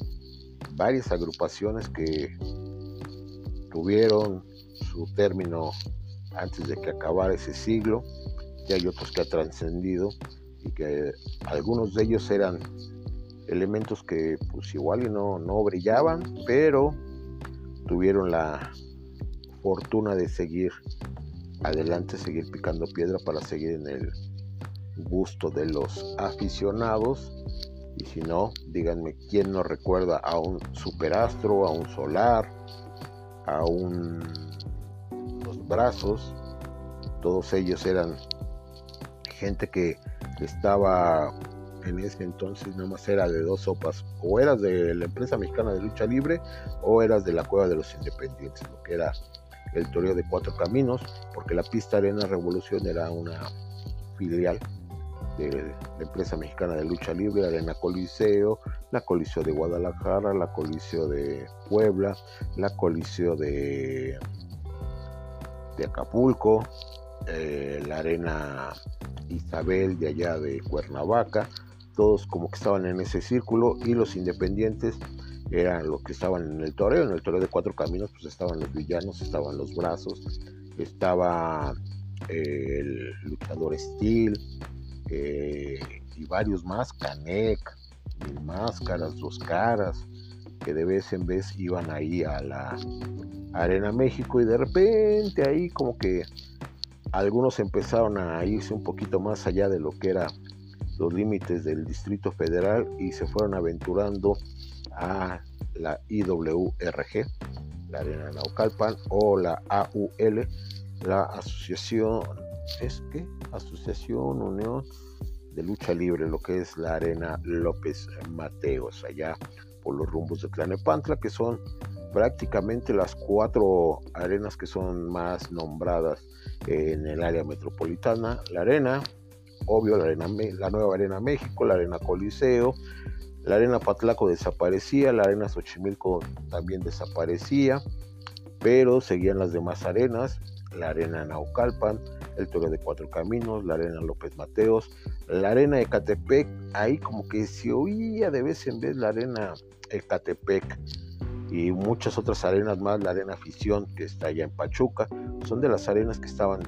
varias agrupaciones que tuvieron su término antes de que acabara ese siglo, y hay otros que ha trascendido y que algunos de ellos eran elementos que pues igual y no, no brillaban, pero tuvieron la fortuna de seguir adelante, seguir picando piedra para seguir en el gusto de los aficionados. Y si no, díganme quién no recuerda a un superastro, a un solar, a un los brazos. Todos ellos eran gente que estaba en ese entonces nada más era de dos sopas, o eras de la empresa mexicana de lucha libre o eras de la cueva de los independientes, lo que era el toreo de cuatro caminos, porque la pista Arena Revolución era una filial de la empresa mexicana de lucha libre, Arena Coliseo, la Coliseo de Guadalajara, la Coliseo de Puebla, la Coliseo de, de Acapulco, eh, la Arena Isabel de allá de Cuernavaca, todos como que estaban en ese círculo y los independientes eran los que estaban en el toreo, en el toreo de cuatro caminos pues estaban los villanos, estaban los brazos, estaba eh, el luchador Steel eh, y varios más, Canek, Mil Máscaras, Dos Caras, que de vez en vez iban ahí a la Arena México y de repente ahí como que algunos empezaron a irse un poquito más allá de lo que eran los límites del Distrito Federal y se fueron aventurando a la IWRG, la Arena Naucalpan, o la AUL, la Asociación, ¿es? Asociación Unión de Lucha Libre, lo que es la Arena López Mateos, allá por los rumbos de Tlanepantla, que son prácticamente las cuatro arenas que son más nombradas en el área metropolitana, la arena, obvio, la, arena, la nueva Arena México, la Arena Coliseo, la Arena Patlaco desaparecía, la Arena Xochimilco también desaparecía, pero seguían las demás arenas, la Arena Naucalpan, el Toro de Cuatro Caminos, la Arena López Mateos, la Arena Ecatepec, ahí como que se oía de vez en vez la Arena Ecatepec y muchas otras arenas más, la Arena Afición que está allá en Pachuca, son de las arenas que estaban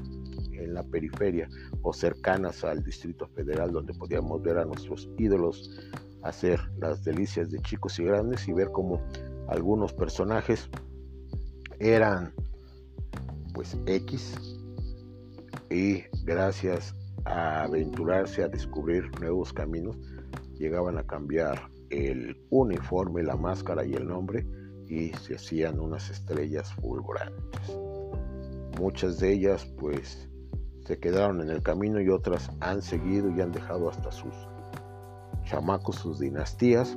en la periferia o cercanas al Distrito Federal donde podíamos ver a nuestros ídolos hacer las delicias de chicos y grandes y ver cómo algunos personajes eran pues X y gracias a aventurarse a descubrir nuevos caminos llegaban a cambiar el uniforme, la máscara y el nombre y se hacían unas estrellas fulgurantes. Muchas de ellas pues se quedaron en el camino y otras han seguido y han dejado hasta sus chamacos, sus dinastías,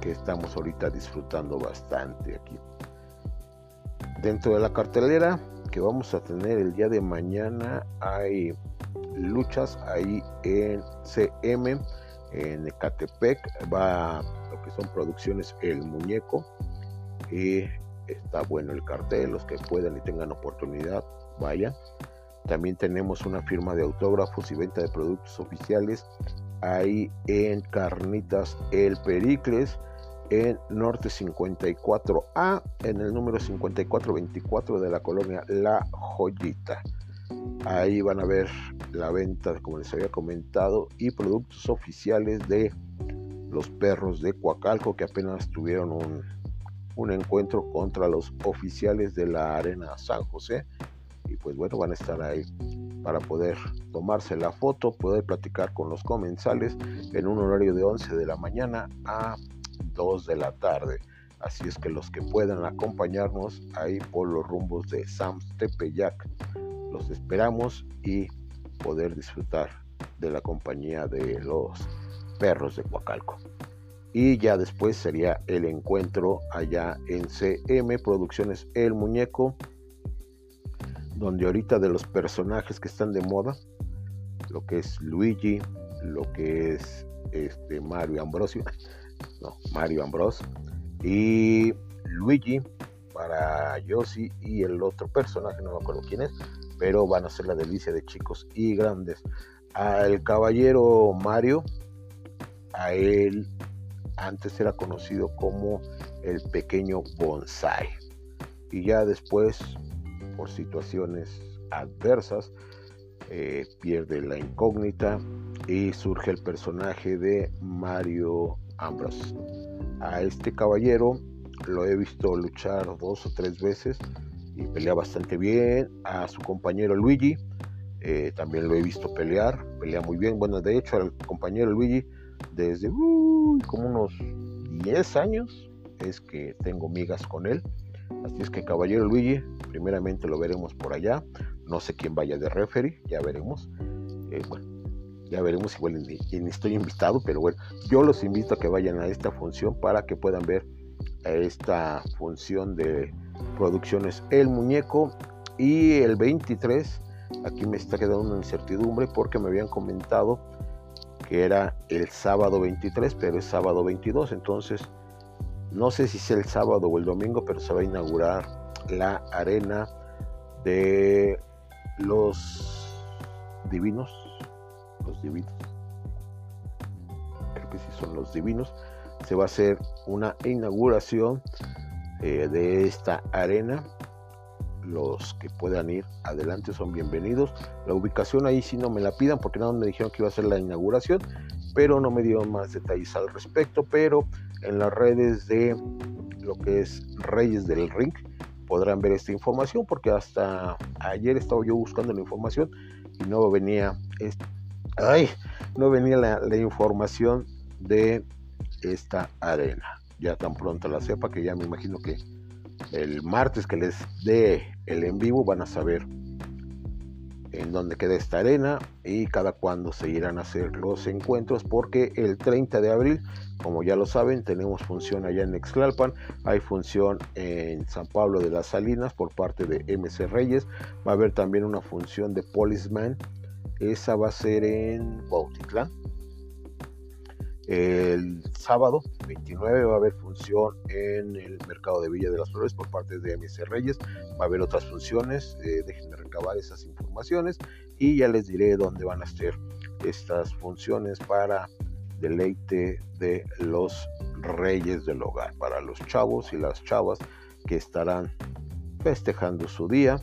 que estamos ahorita disfrutando bastante aquí. Dentro de la cartelera que vamos a tener el día de mañana hay luchas ahí en CM, en Ecatepec, va lo que son producciones El Muñeco, y está bueno el cartel, los que puedan y tengan oportunidad, vayan. También tenemos una firma de autógrafos y venta de productos oficiales ahí en Carnitas El Pericles, en Norte 54A, en el número 5424 de la colonia La Joyita. Ahí van a ver la venta, como les había comentado, y productos oficiales de los perros de Coacalco que apenas tuvieron un un encuentro contra los oficiales de la Arena San José. Y pues bueno, van a estar ahí para poder tomarse la foto, poder platicar con los comensales en un horario de 11 de la mañana a 2 de la tarde. Así es que los que puedan acompañarnos ahí por los rumbos de Sam's Tepeyac, los esperamos y poder disfrutar de la compañía de los perros de Coacalco. Y ya después sería el encuentro allá en CM Producciones El Muñeco, donde ahorita de los personajes que están de moda, lo que es Luigi, lo que es este Mario Ambrosio, no, Mario Ambrosio, y Luigi para Yoshi y el otro personaje, no me acuerdo quién es, pero van a ser la delicia de chicos y grandes. Al caballero Mario, a él antes era conocido como el pequeño bonsai. Y ya después, por situaciones adversas, eh, pierde la incógnita y surge el personaje de Mario Ambrose. A este caballero lo he visto luchar dos o tres veces y pelea bastante bien. A su compañero Luigi eh, también lo he visto pelear, pelea muy bien. Bueno, de hecho al compañero Luigi desde como unos 10 años es que tengo migas con él. Así es que caballero Luigi, primeramente lo veremos por allá. No sé quién vaya de referee, ya veremos. Eh, ya veremos igual ni, estoy invitado, pero bueno, yo los invito a que vayan a esta función para que puedan ver esta función de producciones El Muñeco y el 23, aquí me está quedando una incertidumbre porque me habían comentado que era el sábado 23, pero es sábado 22, entonces no sé si es el sábado o el domingo, pero se va a inaugurar la arena de los divinos los divinos. Creo que sí son los divinos. Se va a hacer una inauguración eh, de esta arena. Los que puedan ir adelante son bienvenidos. La ubicación ahí sí no me la pidan porque nada me dijeron que iba a ser la inauguración, pero no me dio más detalles al respecto. Pero en las redes de lo que es Reyes del Ring podrán ver esta información porque hasta ayer estaba yo buscando la información y no venía ay, no venía la, información de esta arena. Ya tan pronto la sepa que ya me imagino que el martes que les dé el en vivo van a saber en dónde queda esta arena y cada cuándo se irán a hacer los encuentros porque el 30 de abril como ya lo saben tenemos función allá en Exlalpan hay función en San Pablo de las Salinas por parte de MC Reyes va a haber también una función de Policeman esa va a ser en Cuautitlán. El sábado 29 va a haber función en el mercado de Villa de las Flores por parte de MC Reyes. Va a haber otras funciones. Eh, déjenme recabar esas informaciones y ya les diré dónde van a ser estas funciones para deleite de los reyes del hogar, para los chavos y las chavas que estarán festejando su día.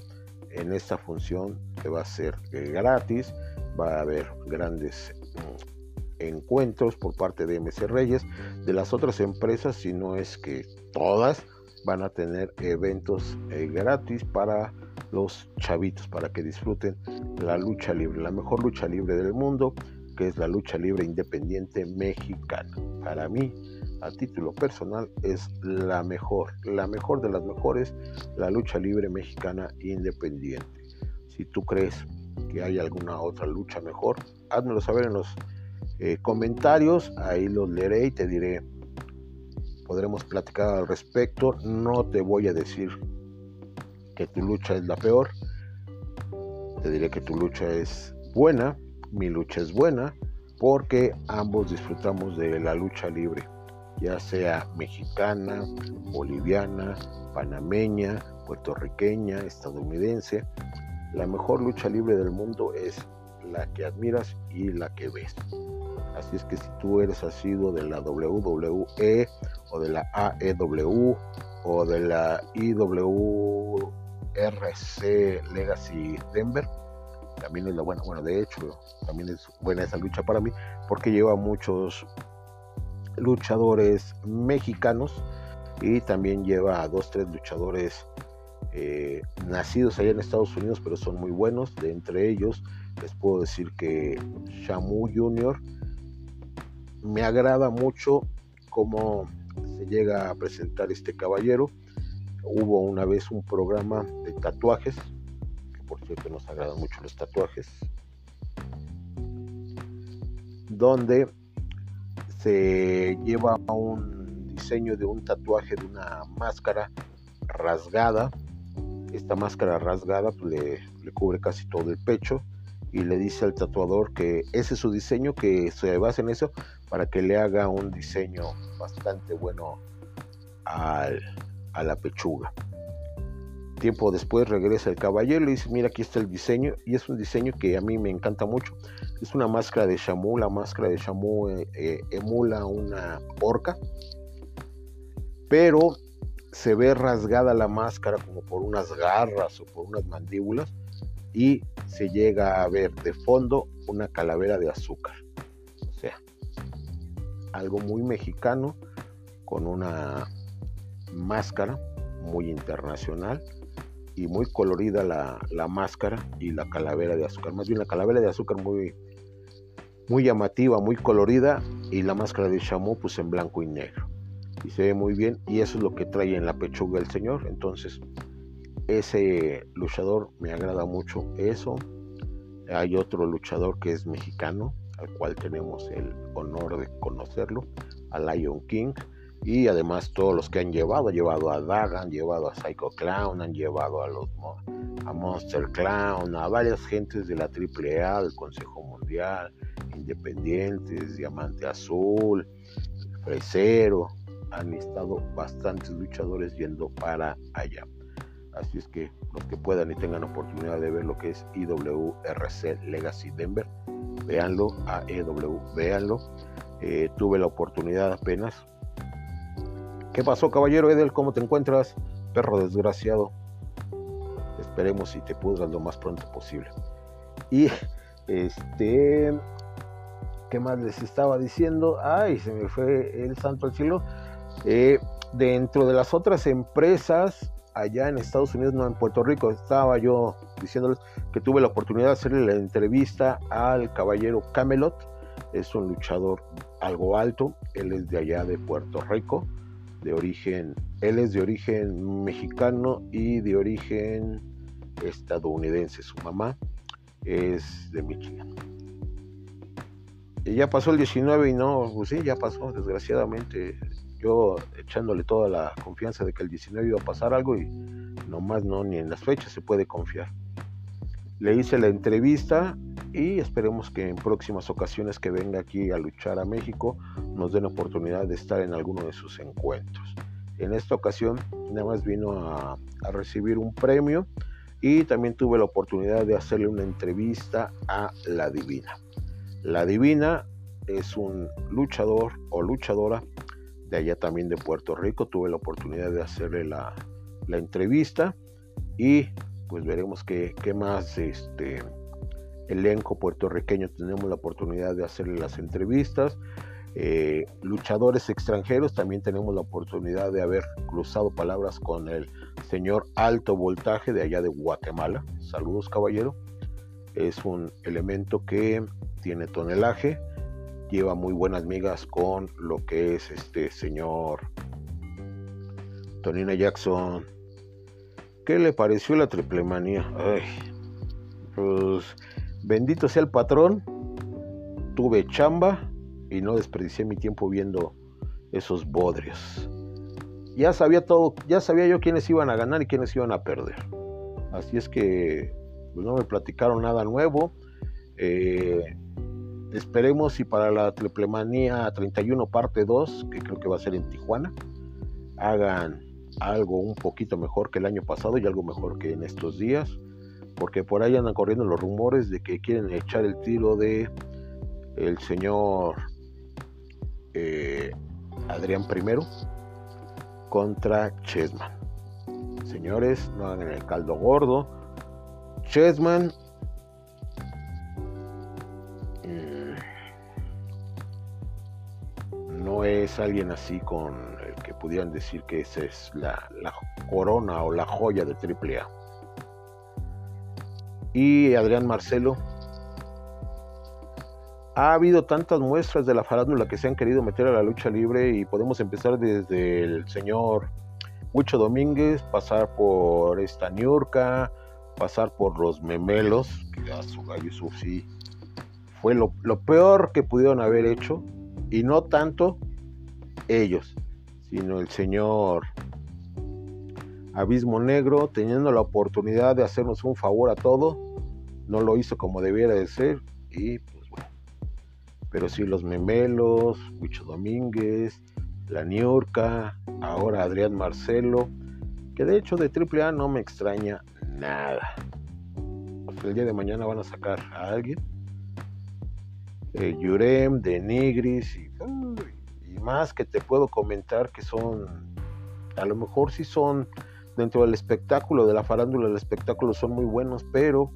En esta función que va a ser gratis, va a haber grandes mm, encuentros por parte de MC Reyes, de las otras empresas, si no es que todas van a tener eventos eh, gratis para los chavitos, para que disfruten la lucha libre, la mejor lucha libre del mundo, que es la lucha libre independiente mexicana. Para mí, a título personal es la mejor, la mejor de las mejores, la lucha libre mexicana independiente. Si tú crees que hay alguna otra lucha mejor, házmelo saber en los eh, comentarios, ahí los leeré y te diré, podremos platicar al respecto, no te voy a decir que tu lucha es la peor, te diré que tu lucha es buena, mi lucha es buena, porque ambos disfrutamos de la lucha libre ya sea mexicana, boliviana, panameña, puertorriqueña, estadounidense. La mejor lucha libre del mundo es la que admiras y la que ves. Así es que si tú eres asiduo de la WWE o de la AEW o de la IWRC Legacy Denver, también es la buena. Bueno, de hecho, también es buena esa lucha para mí porque lleva muchos luchadores mexicanos y también lleva a dos, tres luchadores eh, nacidos allá en Estados Unidos, pero son muy buenos. De entre ellos, les puedo decir que Shamu Jr. me agrada mucho cómo se llega a presentar este caballero. Hubo una vez un programa de tatuajes, por cierto nos agradan mucho los tatuajes, donde se lleva un diseño de un tatuaje de una máscara rasgada. Esta máscara rasgada pues, le, cubre casi todo el pecho y le dice al tatuador que ese es su diseño, que se basa en eso para que le haga un diseño bastante bueno a la pechuga. Tiempo después regresa el caballero y dice, mira aquí está el diseño y es un diseño que a mí me encanta mucho. Es una máscara de Shamu, la máscara de Shamu eh, eh, emula una orca, pero se ve rasgada la máscara como por unas garras o por unas mandíbulas y se llega a ver de fondo una calavera de azúcar. O sea, algo muy mexicano con una máscara muy internacional y muy colorida la, máscara y la calavera de azúcar. Más bien la calavera de azúcar muy, muy llamativa, muy colorida y la máscara de Shamu pues en blanco y negro. Y se ve muy bien y eso es lo que trae en la pechuga el señor. Entonces ese luchador me agrada mucho eso. Hay otro luchador que es mexicano al cual tenemos el honor de conocerlo a Lion King y además todos los que han llevado, han llevado a Daga, han llevado a Psycho Clown, han llevado a los a Monster Clown, a varias gentes de la AAA, del Consejo Mundial, Independientes, Diamante Azul, Fresero, han estado bastantes luchadores yendo para allá. Así es que los que puedan y tengan oportunidad de ver lo que es IWRC Legacy Denver, véanlo, AEW, véanlo. Eh, tuve la oportunidad apenas. ¿Qué pasó, caballero Edel? ¿Cómo te encuentras? Perro desgraciado. Esperemos y te pudras lo más pronto posible. Y este, ¿qué más les estaba diciendo? Ay, se me fue el santo al cielo. Eh, dentro de las otras empresas, allá en Estados Unidos, no en Puerto Rico, estaba yo diciéndoles que tuve la oportunidad de hacerle la entrevista al caballero Camelot. Es un luchador algo alto, él es de allá de Puerto Rico, de origen, él es de origen mexicano y de origen estadounidense. Su mamá es de Michigan. Y ya pasó el 19 y no, pues sí, ya pasó, desgraciadamente yo echándole toda la confianza de que el 19 iba a pasar algo y nomás no, ni en las fechas se puede confiar. Le hice la entrevista y esperemos que en próximas ocasiones que venga aquí a luchar a México nos den oportunidad de estar en alguno de sus encuentros. En esta ocasión nada más vino a, a recibir un premio y también tuve la oportunidad de hacerle una entrevista a La Divina. La Divina es un luchador o luchadora de allá también de Puerto Rico. Tuve la oportunidad de hacerle la, entrevista y pues veremos qué, más este elenco puertorriqueño tenemos la oportunidad de hacerle las entrevistas. Eh, luchadores extranjeros también tenemos la oportunidad de haber cruzado palabras con el señor Alto Voltaje de allá de Guatemala. Saludos caballero. Es un elemento que tiene tonelaje lleva muy buenas migas con lo que es este señor Tonina Jackson. ¿Qué le pareció la triple manía? pues bendito sea el patrón. Tuve chamba y no desperdicié mi tiempo viendo esos bodrios. Ya sabía todo, ya sabía yo quiénes iban a ganar y quiénes iban a perder. Así es que pues, no me platicaron nada nuevo. Eh, Esperemos y para la Triplemanía 31 parte 2, que creo que va a ser en Tijuana, hagan algo un poquito mejor que el año pasado y algo mejor que en estos días, porque por ahí andan corriendo los rumores de que quieren echar el tiro de el señor eh, Adrián I contra Chessman. Señores, no hagan el caldo gordo. Chessman es alguien así con pudieran decir que esa es la, corona o la joya de AAA. Y Adrián Marcelo, ha habido tantas muestras de la farándula que se han querido meter a la lucha libre y podemos empezar desde el señor Huicho Domínguez, pasar por esta Niurka, pasar por los memelos, que a su gallo sí fue lo peor que pudieron haber hecho, y no tanto ellos, sino el señor Abismo Negro, teniendo la oportunidad de hacernos un favor a todo, no lo hizo como debiera de ser, y pero sí los Memelos, Huicho Domínguez, La Niurka, ahora Adrián Marcelo, que de hecho de AAA no me extraña nada. El día de mañana van a sacar a alguien, eh, Yurem, de Nigris y, y más que te puedo comentar que son, a lo mejor sí son dentro del espectáculo, de la farándula del espectáculo son muy buenos, pero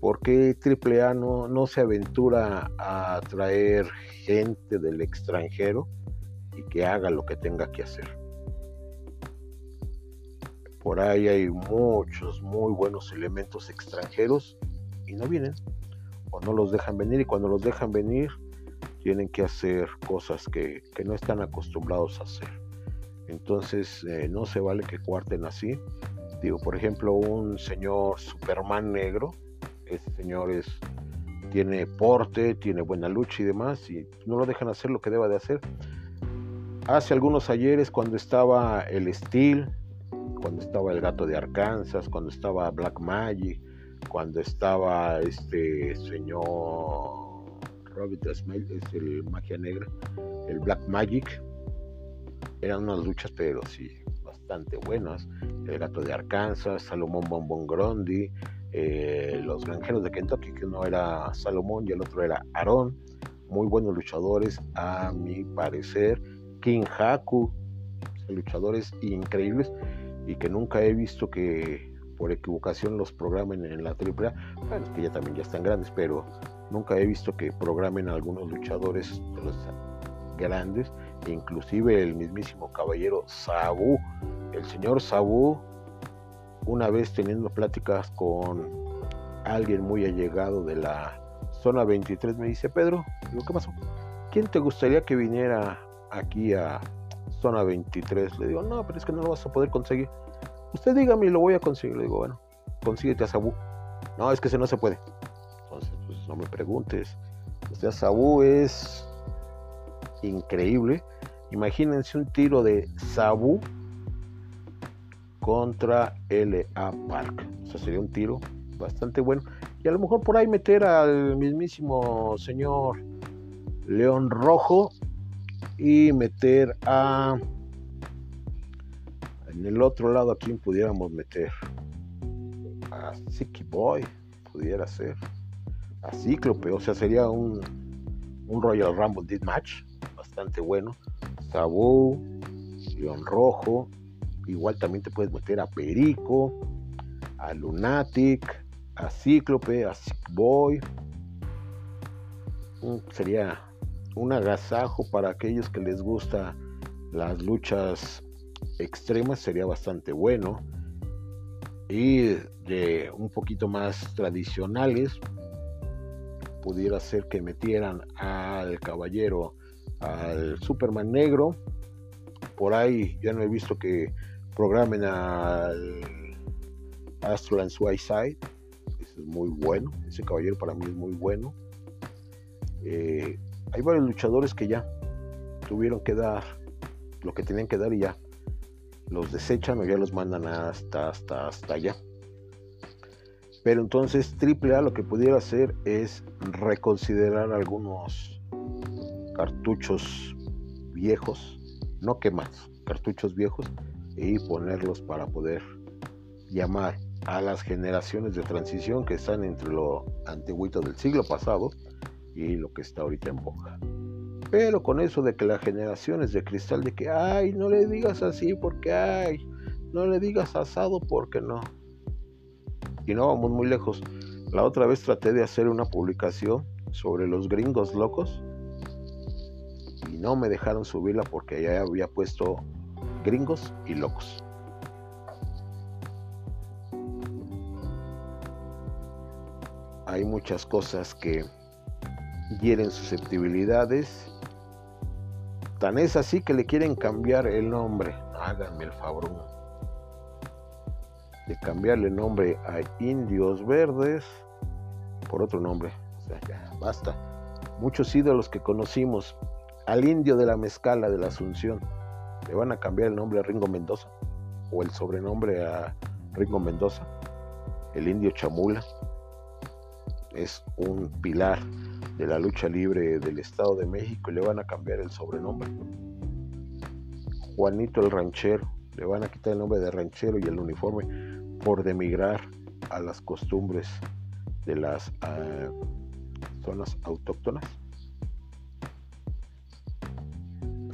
¿Por qué AAA no, no se aventura a traer gente del extranjero y que haga lo que tenga que hacer? Por ahí hay muchos muy buenos elementos extranjeros y no vienen o no los dejan venir y cuando los dejan venir tienen que hacer cosas que, no están acostumbrados a hacer. Entonces eh, no se vale que cuarten así. Digo, por ejemplo, un señor Superman negro ese señor es, tiene porte, tiene buena lucha y demás, y no lo dejan hacer lo que deba de hacer. Hace algunos ayeres cuando estaba el Steel, cuando estaba el gato de Arkansas, cuando estaba Black Magic, cuando estaba este señor Robert Smith, es el magia negra, el Black Magic, eran unas luchas pero sí bastante buenas. El gato de Arkansas, Salomón Bombón Grondi, eh, los granjeros de Kentucky, que uno era Salomón y el otro era Aarón, muy buenos luchadores a mi parecer, King Haku, luchadores increíbles y que nunca he visto que por equivocación los programen en la AAA, bueno, es que ya también ya están grandes, pero nunca he visto que programen algunos luchadores de los grandes, inclusive el mismísimo caballero Sabu, el señor Sabu una vez teniendo pláticas con alguien muy allegado de la zona 23, me dice, Pedro, digo, ¿qué pasó? ¿Quién te gustaría que viniera aquí a zona 23? Le digo, no, pero es que no lo vas a poder conseguir. Usted dígame y lo voy a conseguir. Le digo, bueno, consíguete a Sabu. No, es que ese no se puede. No me preguntes. Este Sabu es increíble. Imagínense un tiro de Sabu contra LA Park. O sea, sería un tiro bastante bueno. Y a lo mejor por ahí meter al mismísimo señor León Rojo y meter a... En el otro lado a quien pudiéramos meter. A Siki Boy, pudiera ser. A o sea, sería un, un Royal Rumble Death Match bastante bueno. Sabu, León Rojo Igual también te puedes meter a Perico, a Lunatic, a Cíclope, a Sick Boy. sería un agasajo para aquellos que les gusta las luchas extremas, sería bastante bueno. Y de un poquito más tradicionales, pudiera ser que metieran al caballero, al Superman negro. Por ahí ya no he visto que programen al Astro and Side. Ese es muy bueno. Ese caballero para mí es muy bueno. Eh, hay varios luchadores que ya tuvieron que dar lo que tenían que dar y ya los desechan o ya los mandan hasta hasta hasta allá. Pero entonces AAA lo que pudiera hacer es reconsiderar algunos cartuchos viejos, no quemados, cartuchos viejos y ponerlos para poder llamar a las generaciones de transición que están entre lo antiguito del siglo pasado y lo que está ahorita en boca. Pero con eso de que las generaciones de cristal de que, ay, no le digas así porque, ay, no le digas asado porque no. Y no vamos muy lejos. La otra vez traté de hacer una publicación sobre los gringos locos y no me dejaron subirla porque ya había puesto gringos y locos. Hay muchas cosas que hieren susceptibilidades. Tan es así que le quieren cambiar el nombre. Háganme el favor de cambiarle el nombre a Indios Verdes por otro nombre. O sea, ya basta. Muchos ídolos que conocimos, al indio de la mezcala de la Asunción, le van a cambiar el nombre a Ringo Mendoza o el sobrenombre a Ringo Mendoza. El indio Chamula es un pilar de la lucha libre del Estado de México y le van a cambiar el sobrenombre. Juanito el Ranchero, le van a quitar el nombre de ranchero y el uniforme por demigrar a las costumbres de las ah, zonas autóctonas.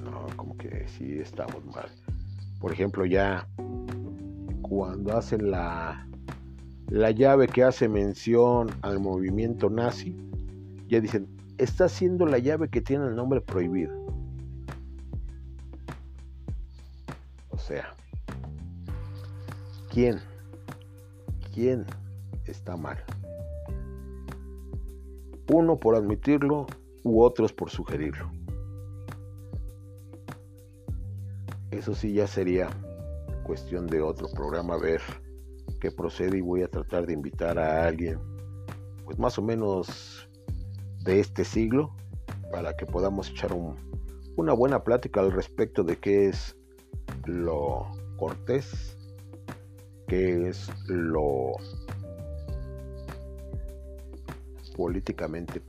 No, como que sí estamos mal. Por ejemplo, ya cuando hacen la, la llave que hace mención al movimiento nazi, ya dicen, está haciendo la llave que tiene el nombre prohibido. Sea, ¿quién? ¿Quién está mal? Uno por admitirlo u otros por sugerirlo. Eso sí ya sería cuestión de otro programa ver qué procede y voy a tratar de invitar a alguien pues más o menos de este siglo para que podamos echar una buena plática al respecto de qué es lo cortés, qué es lo políticamente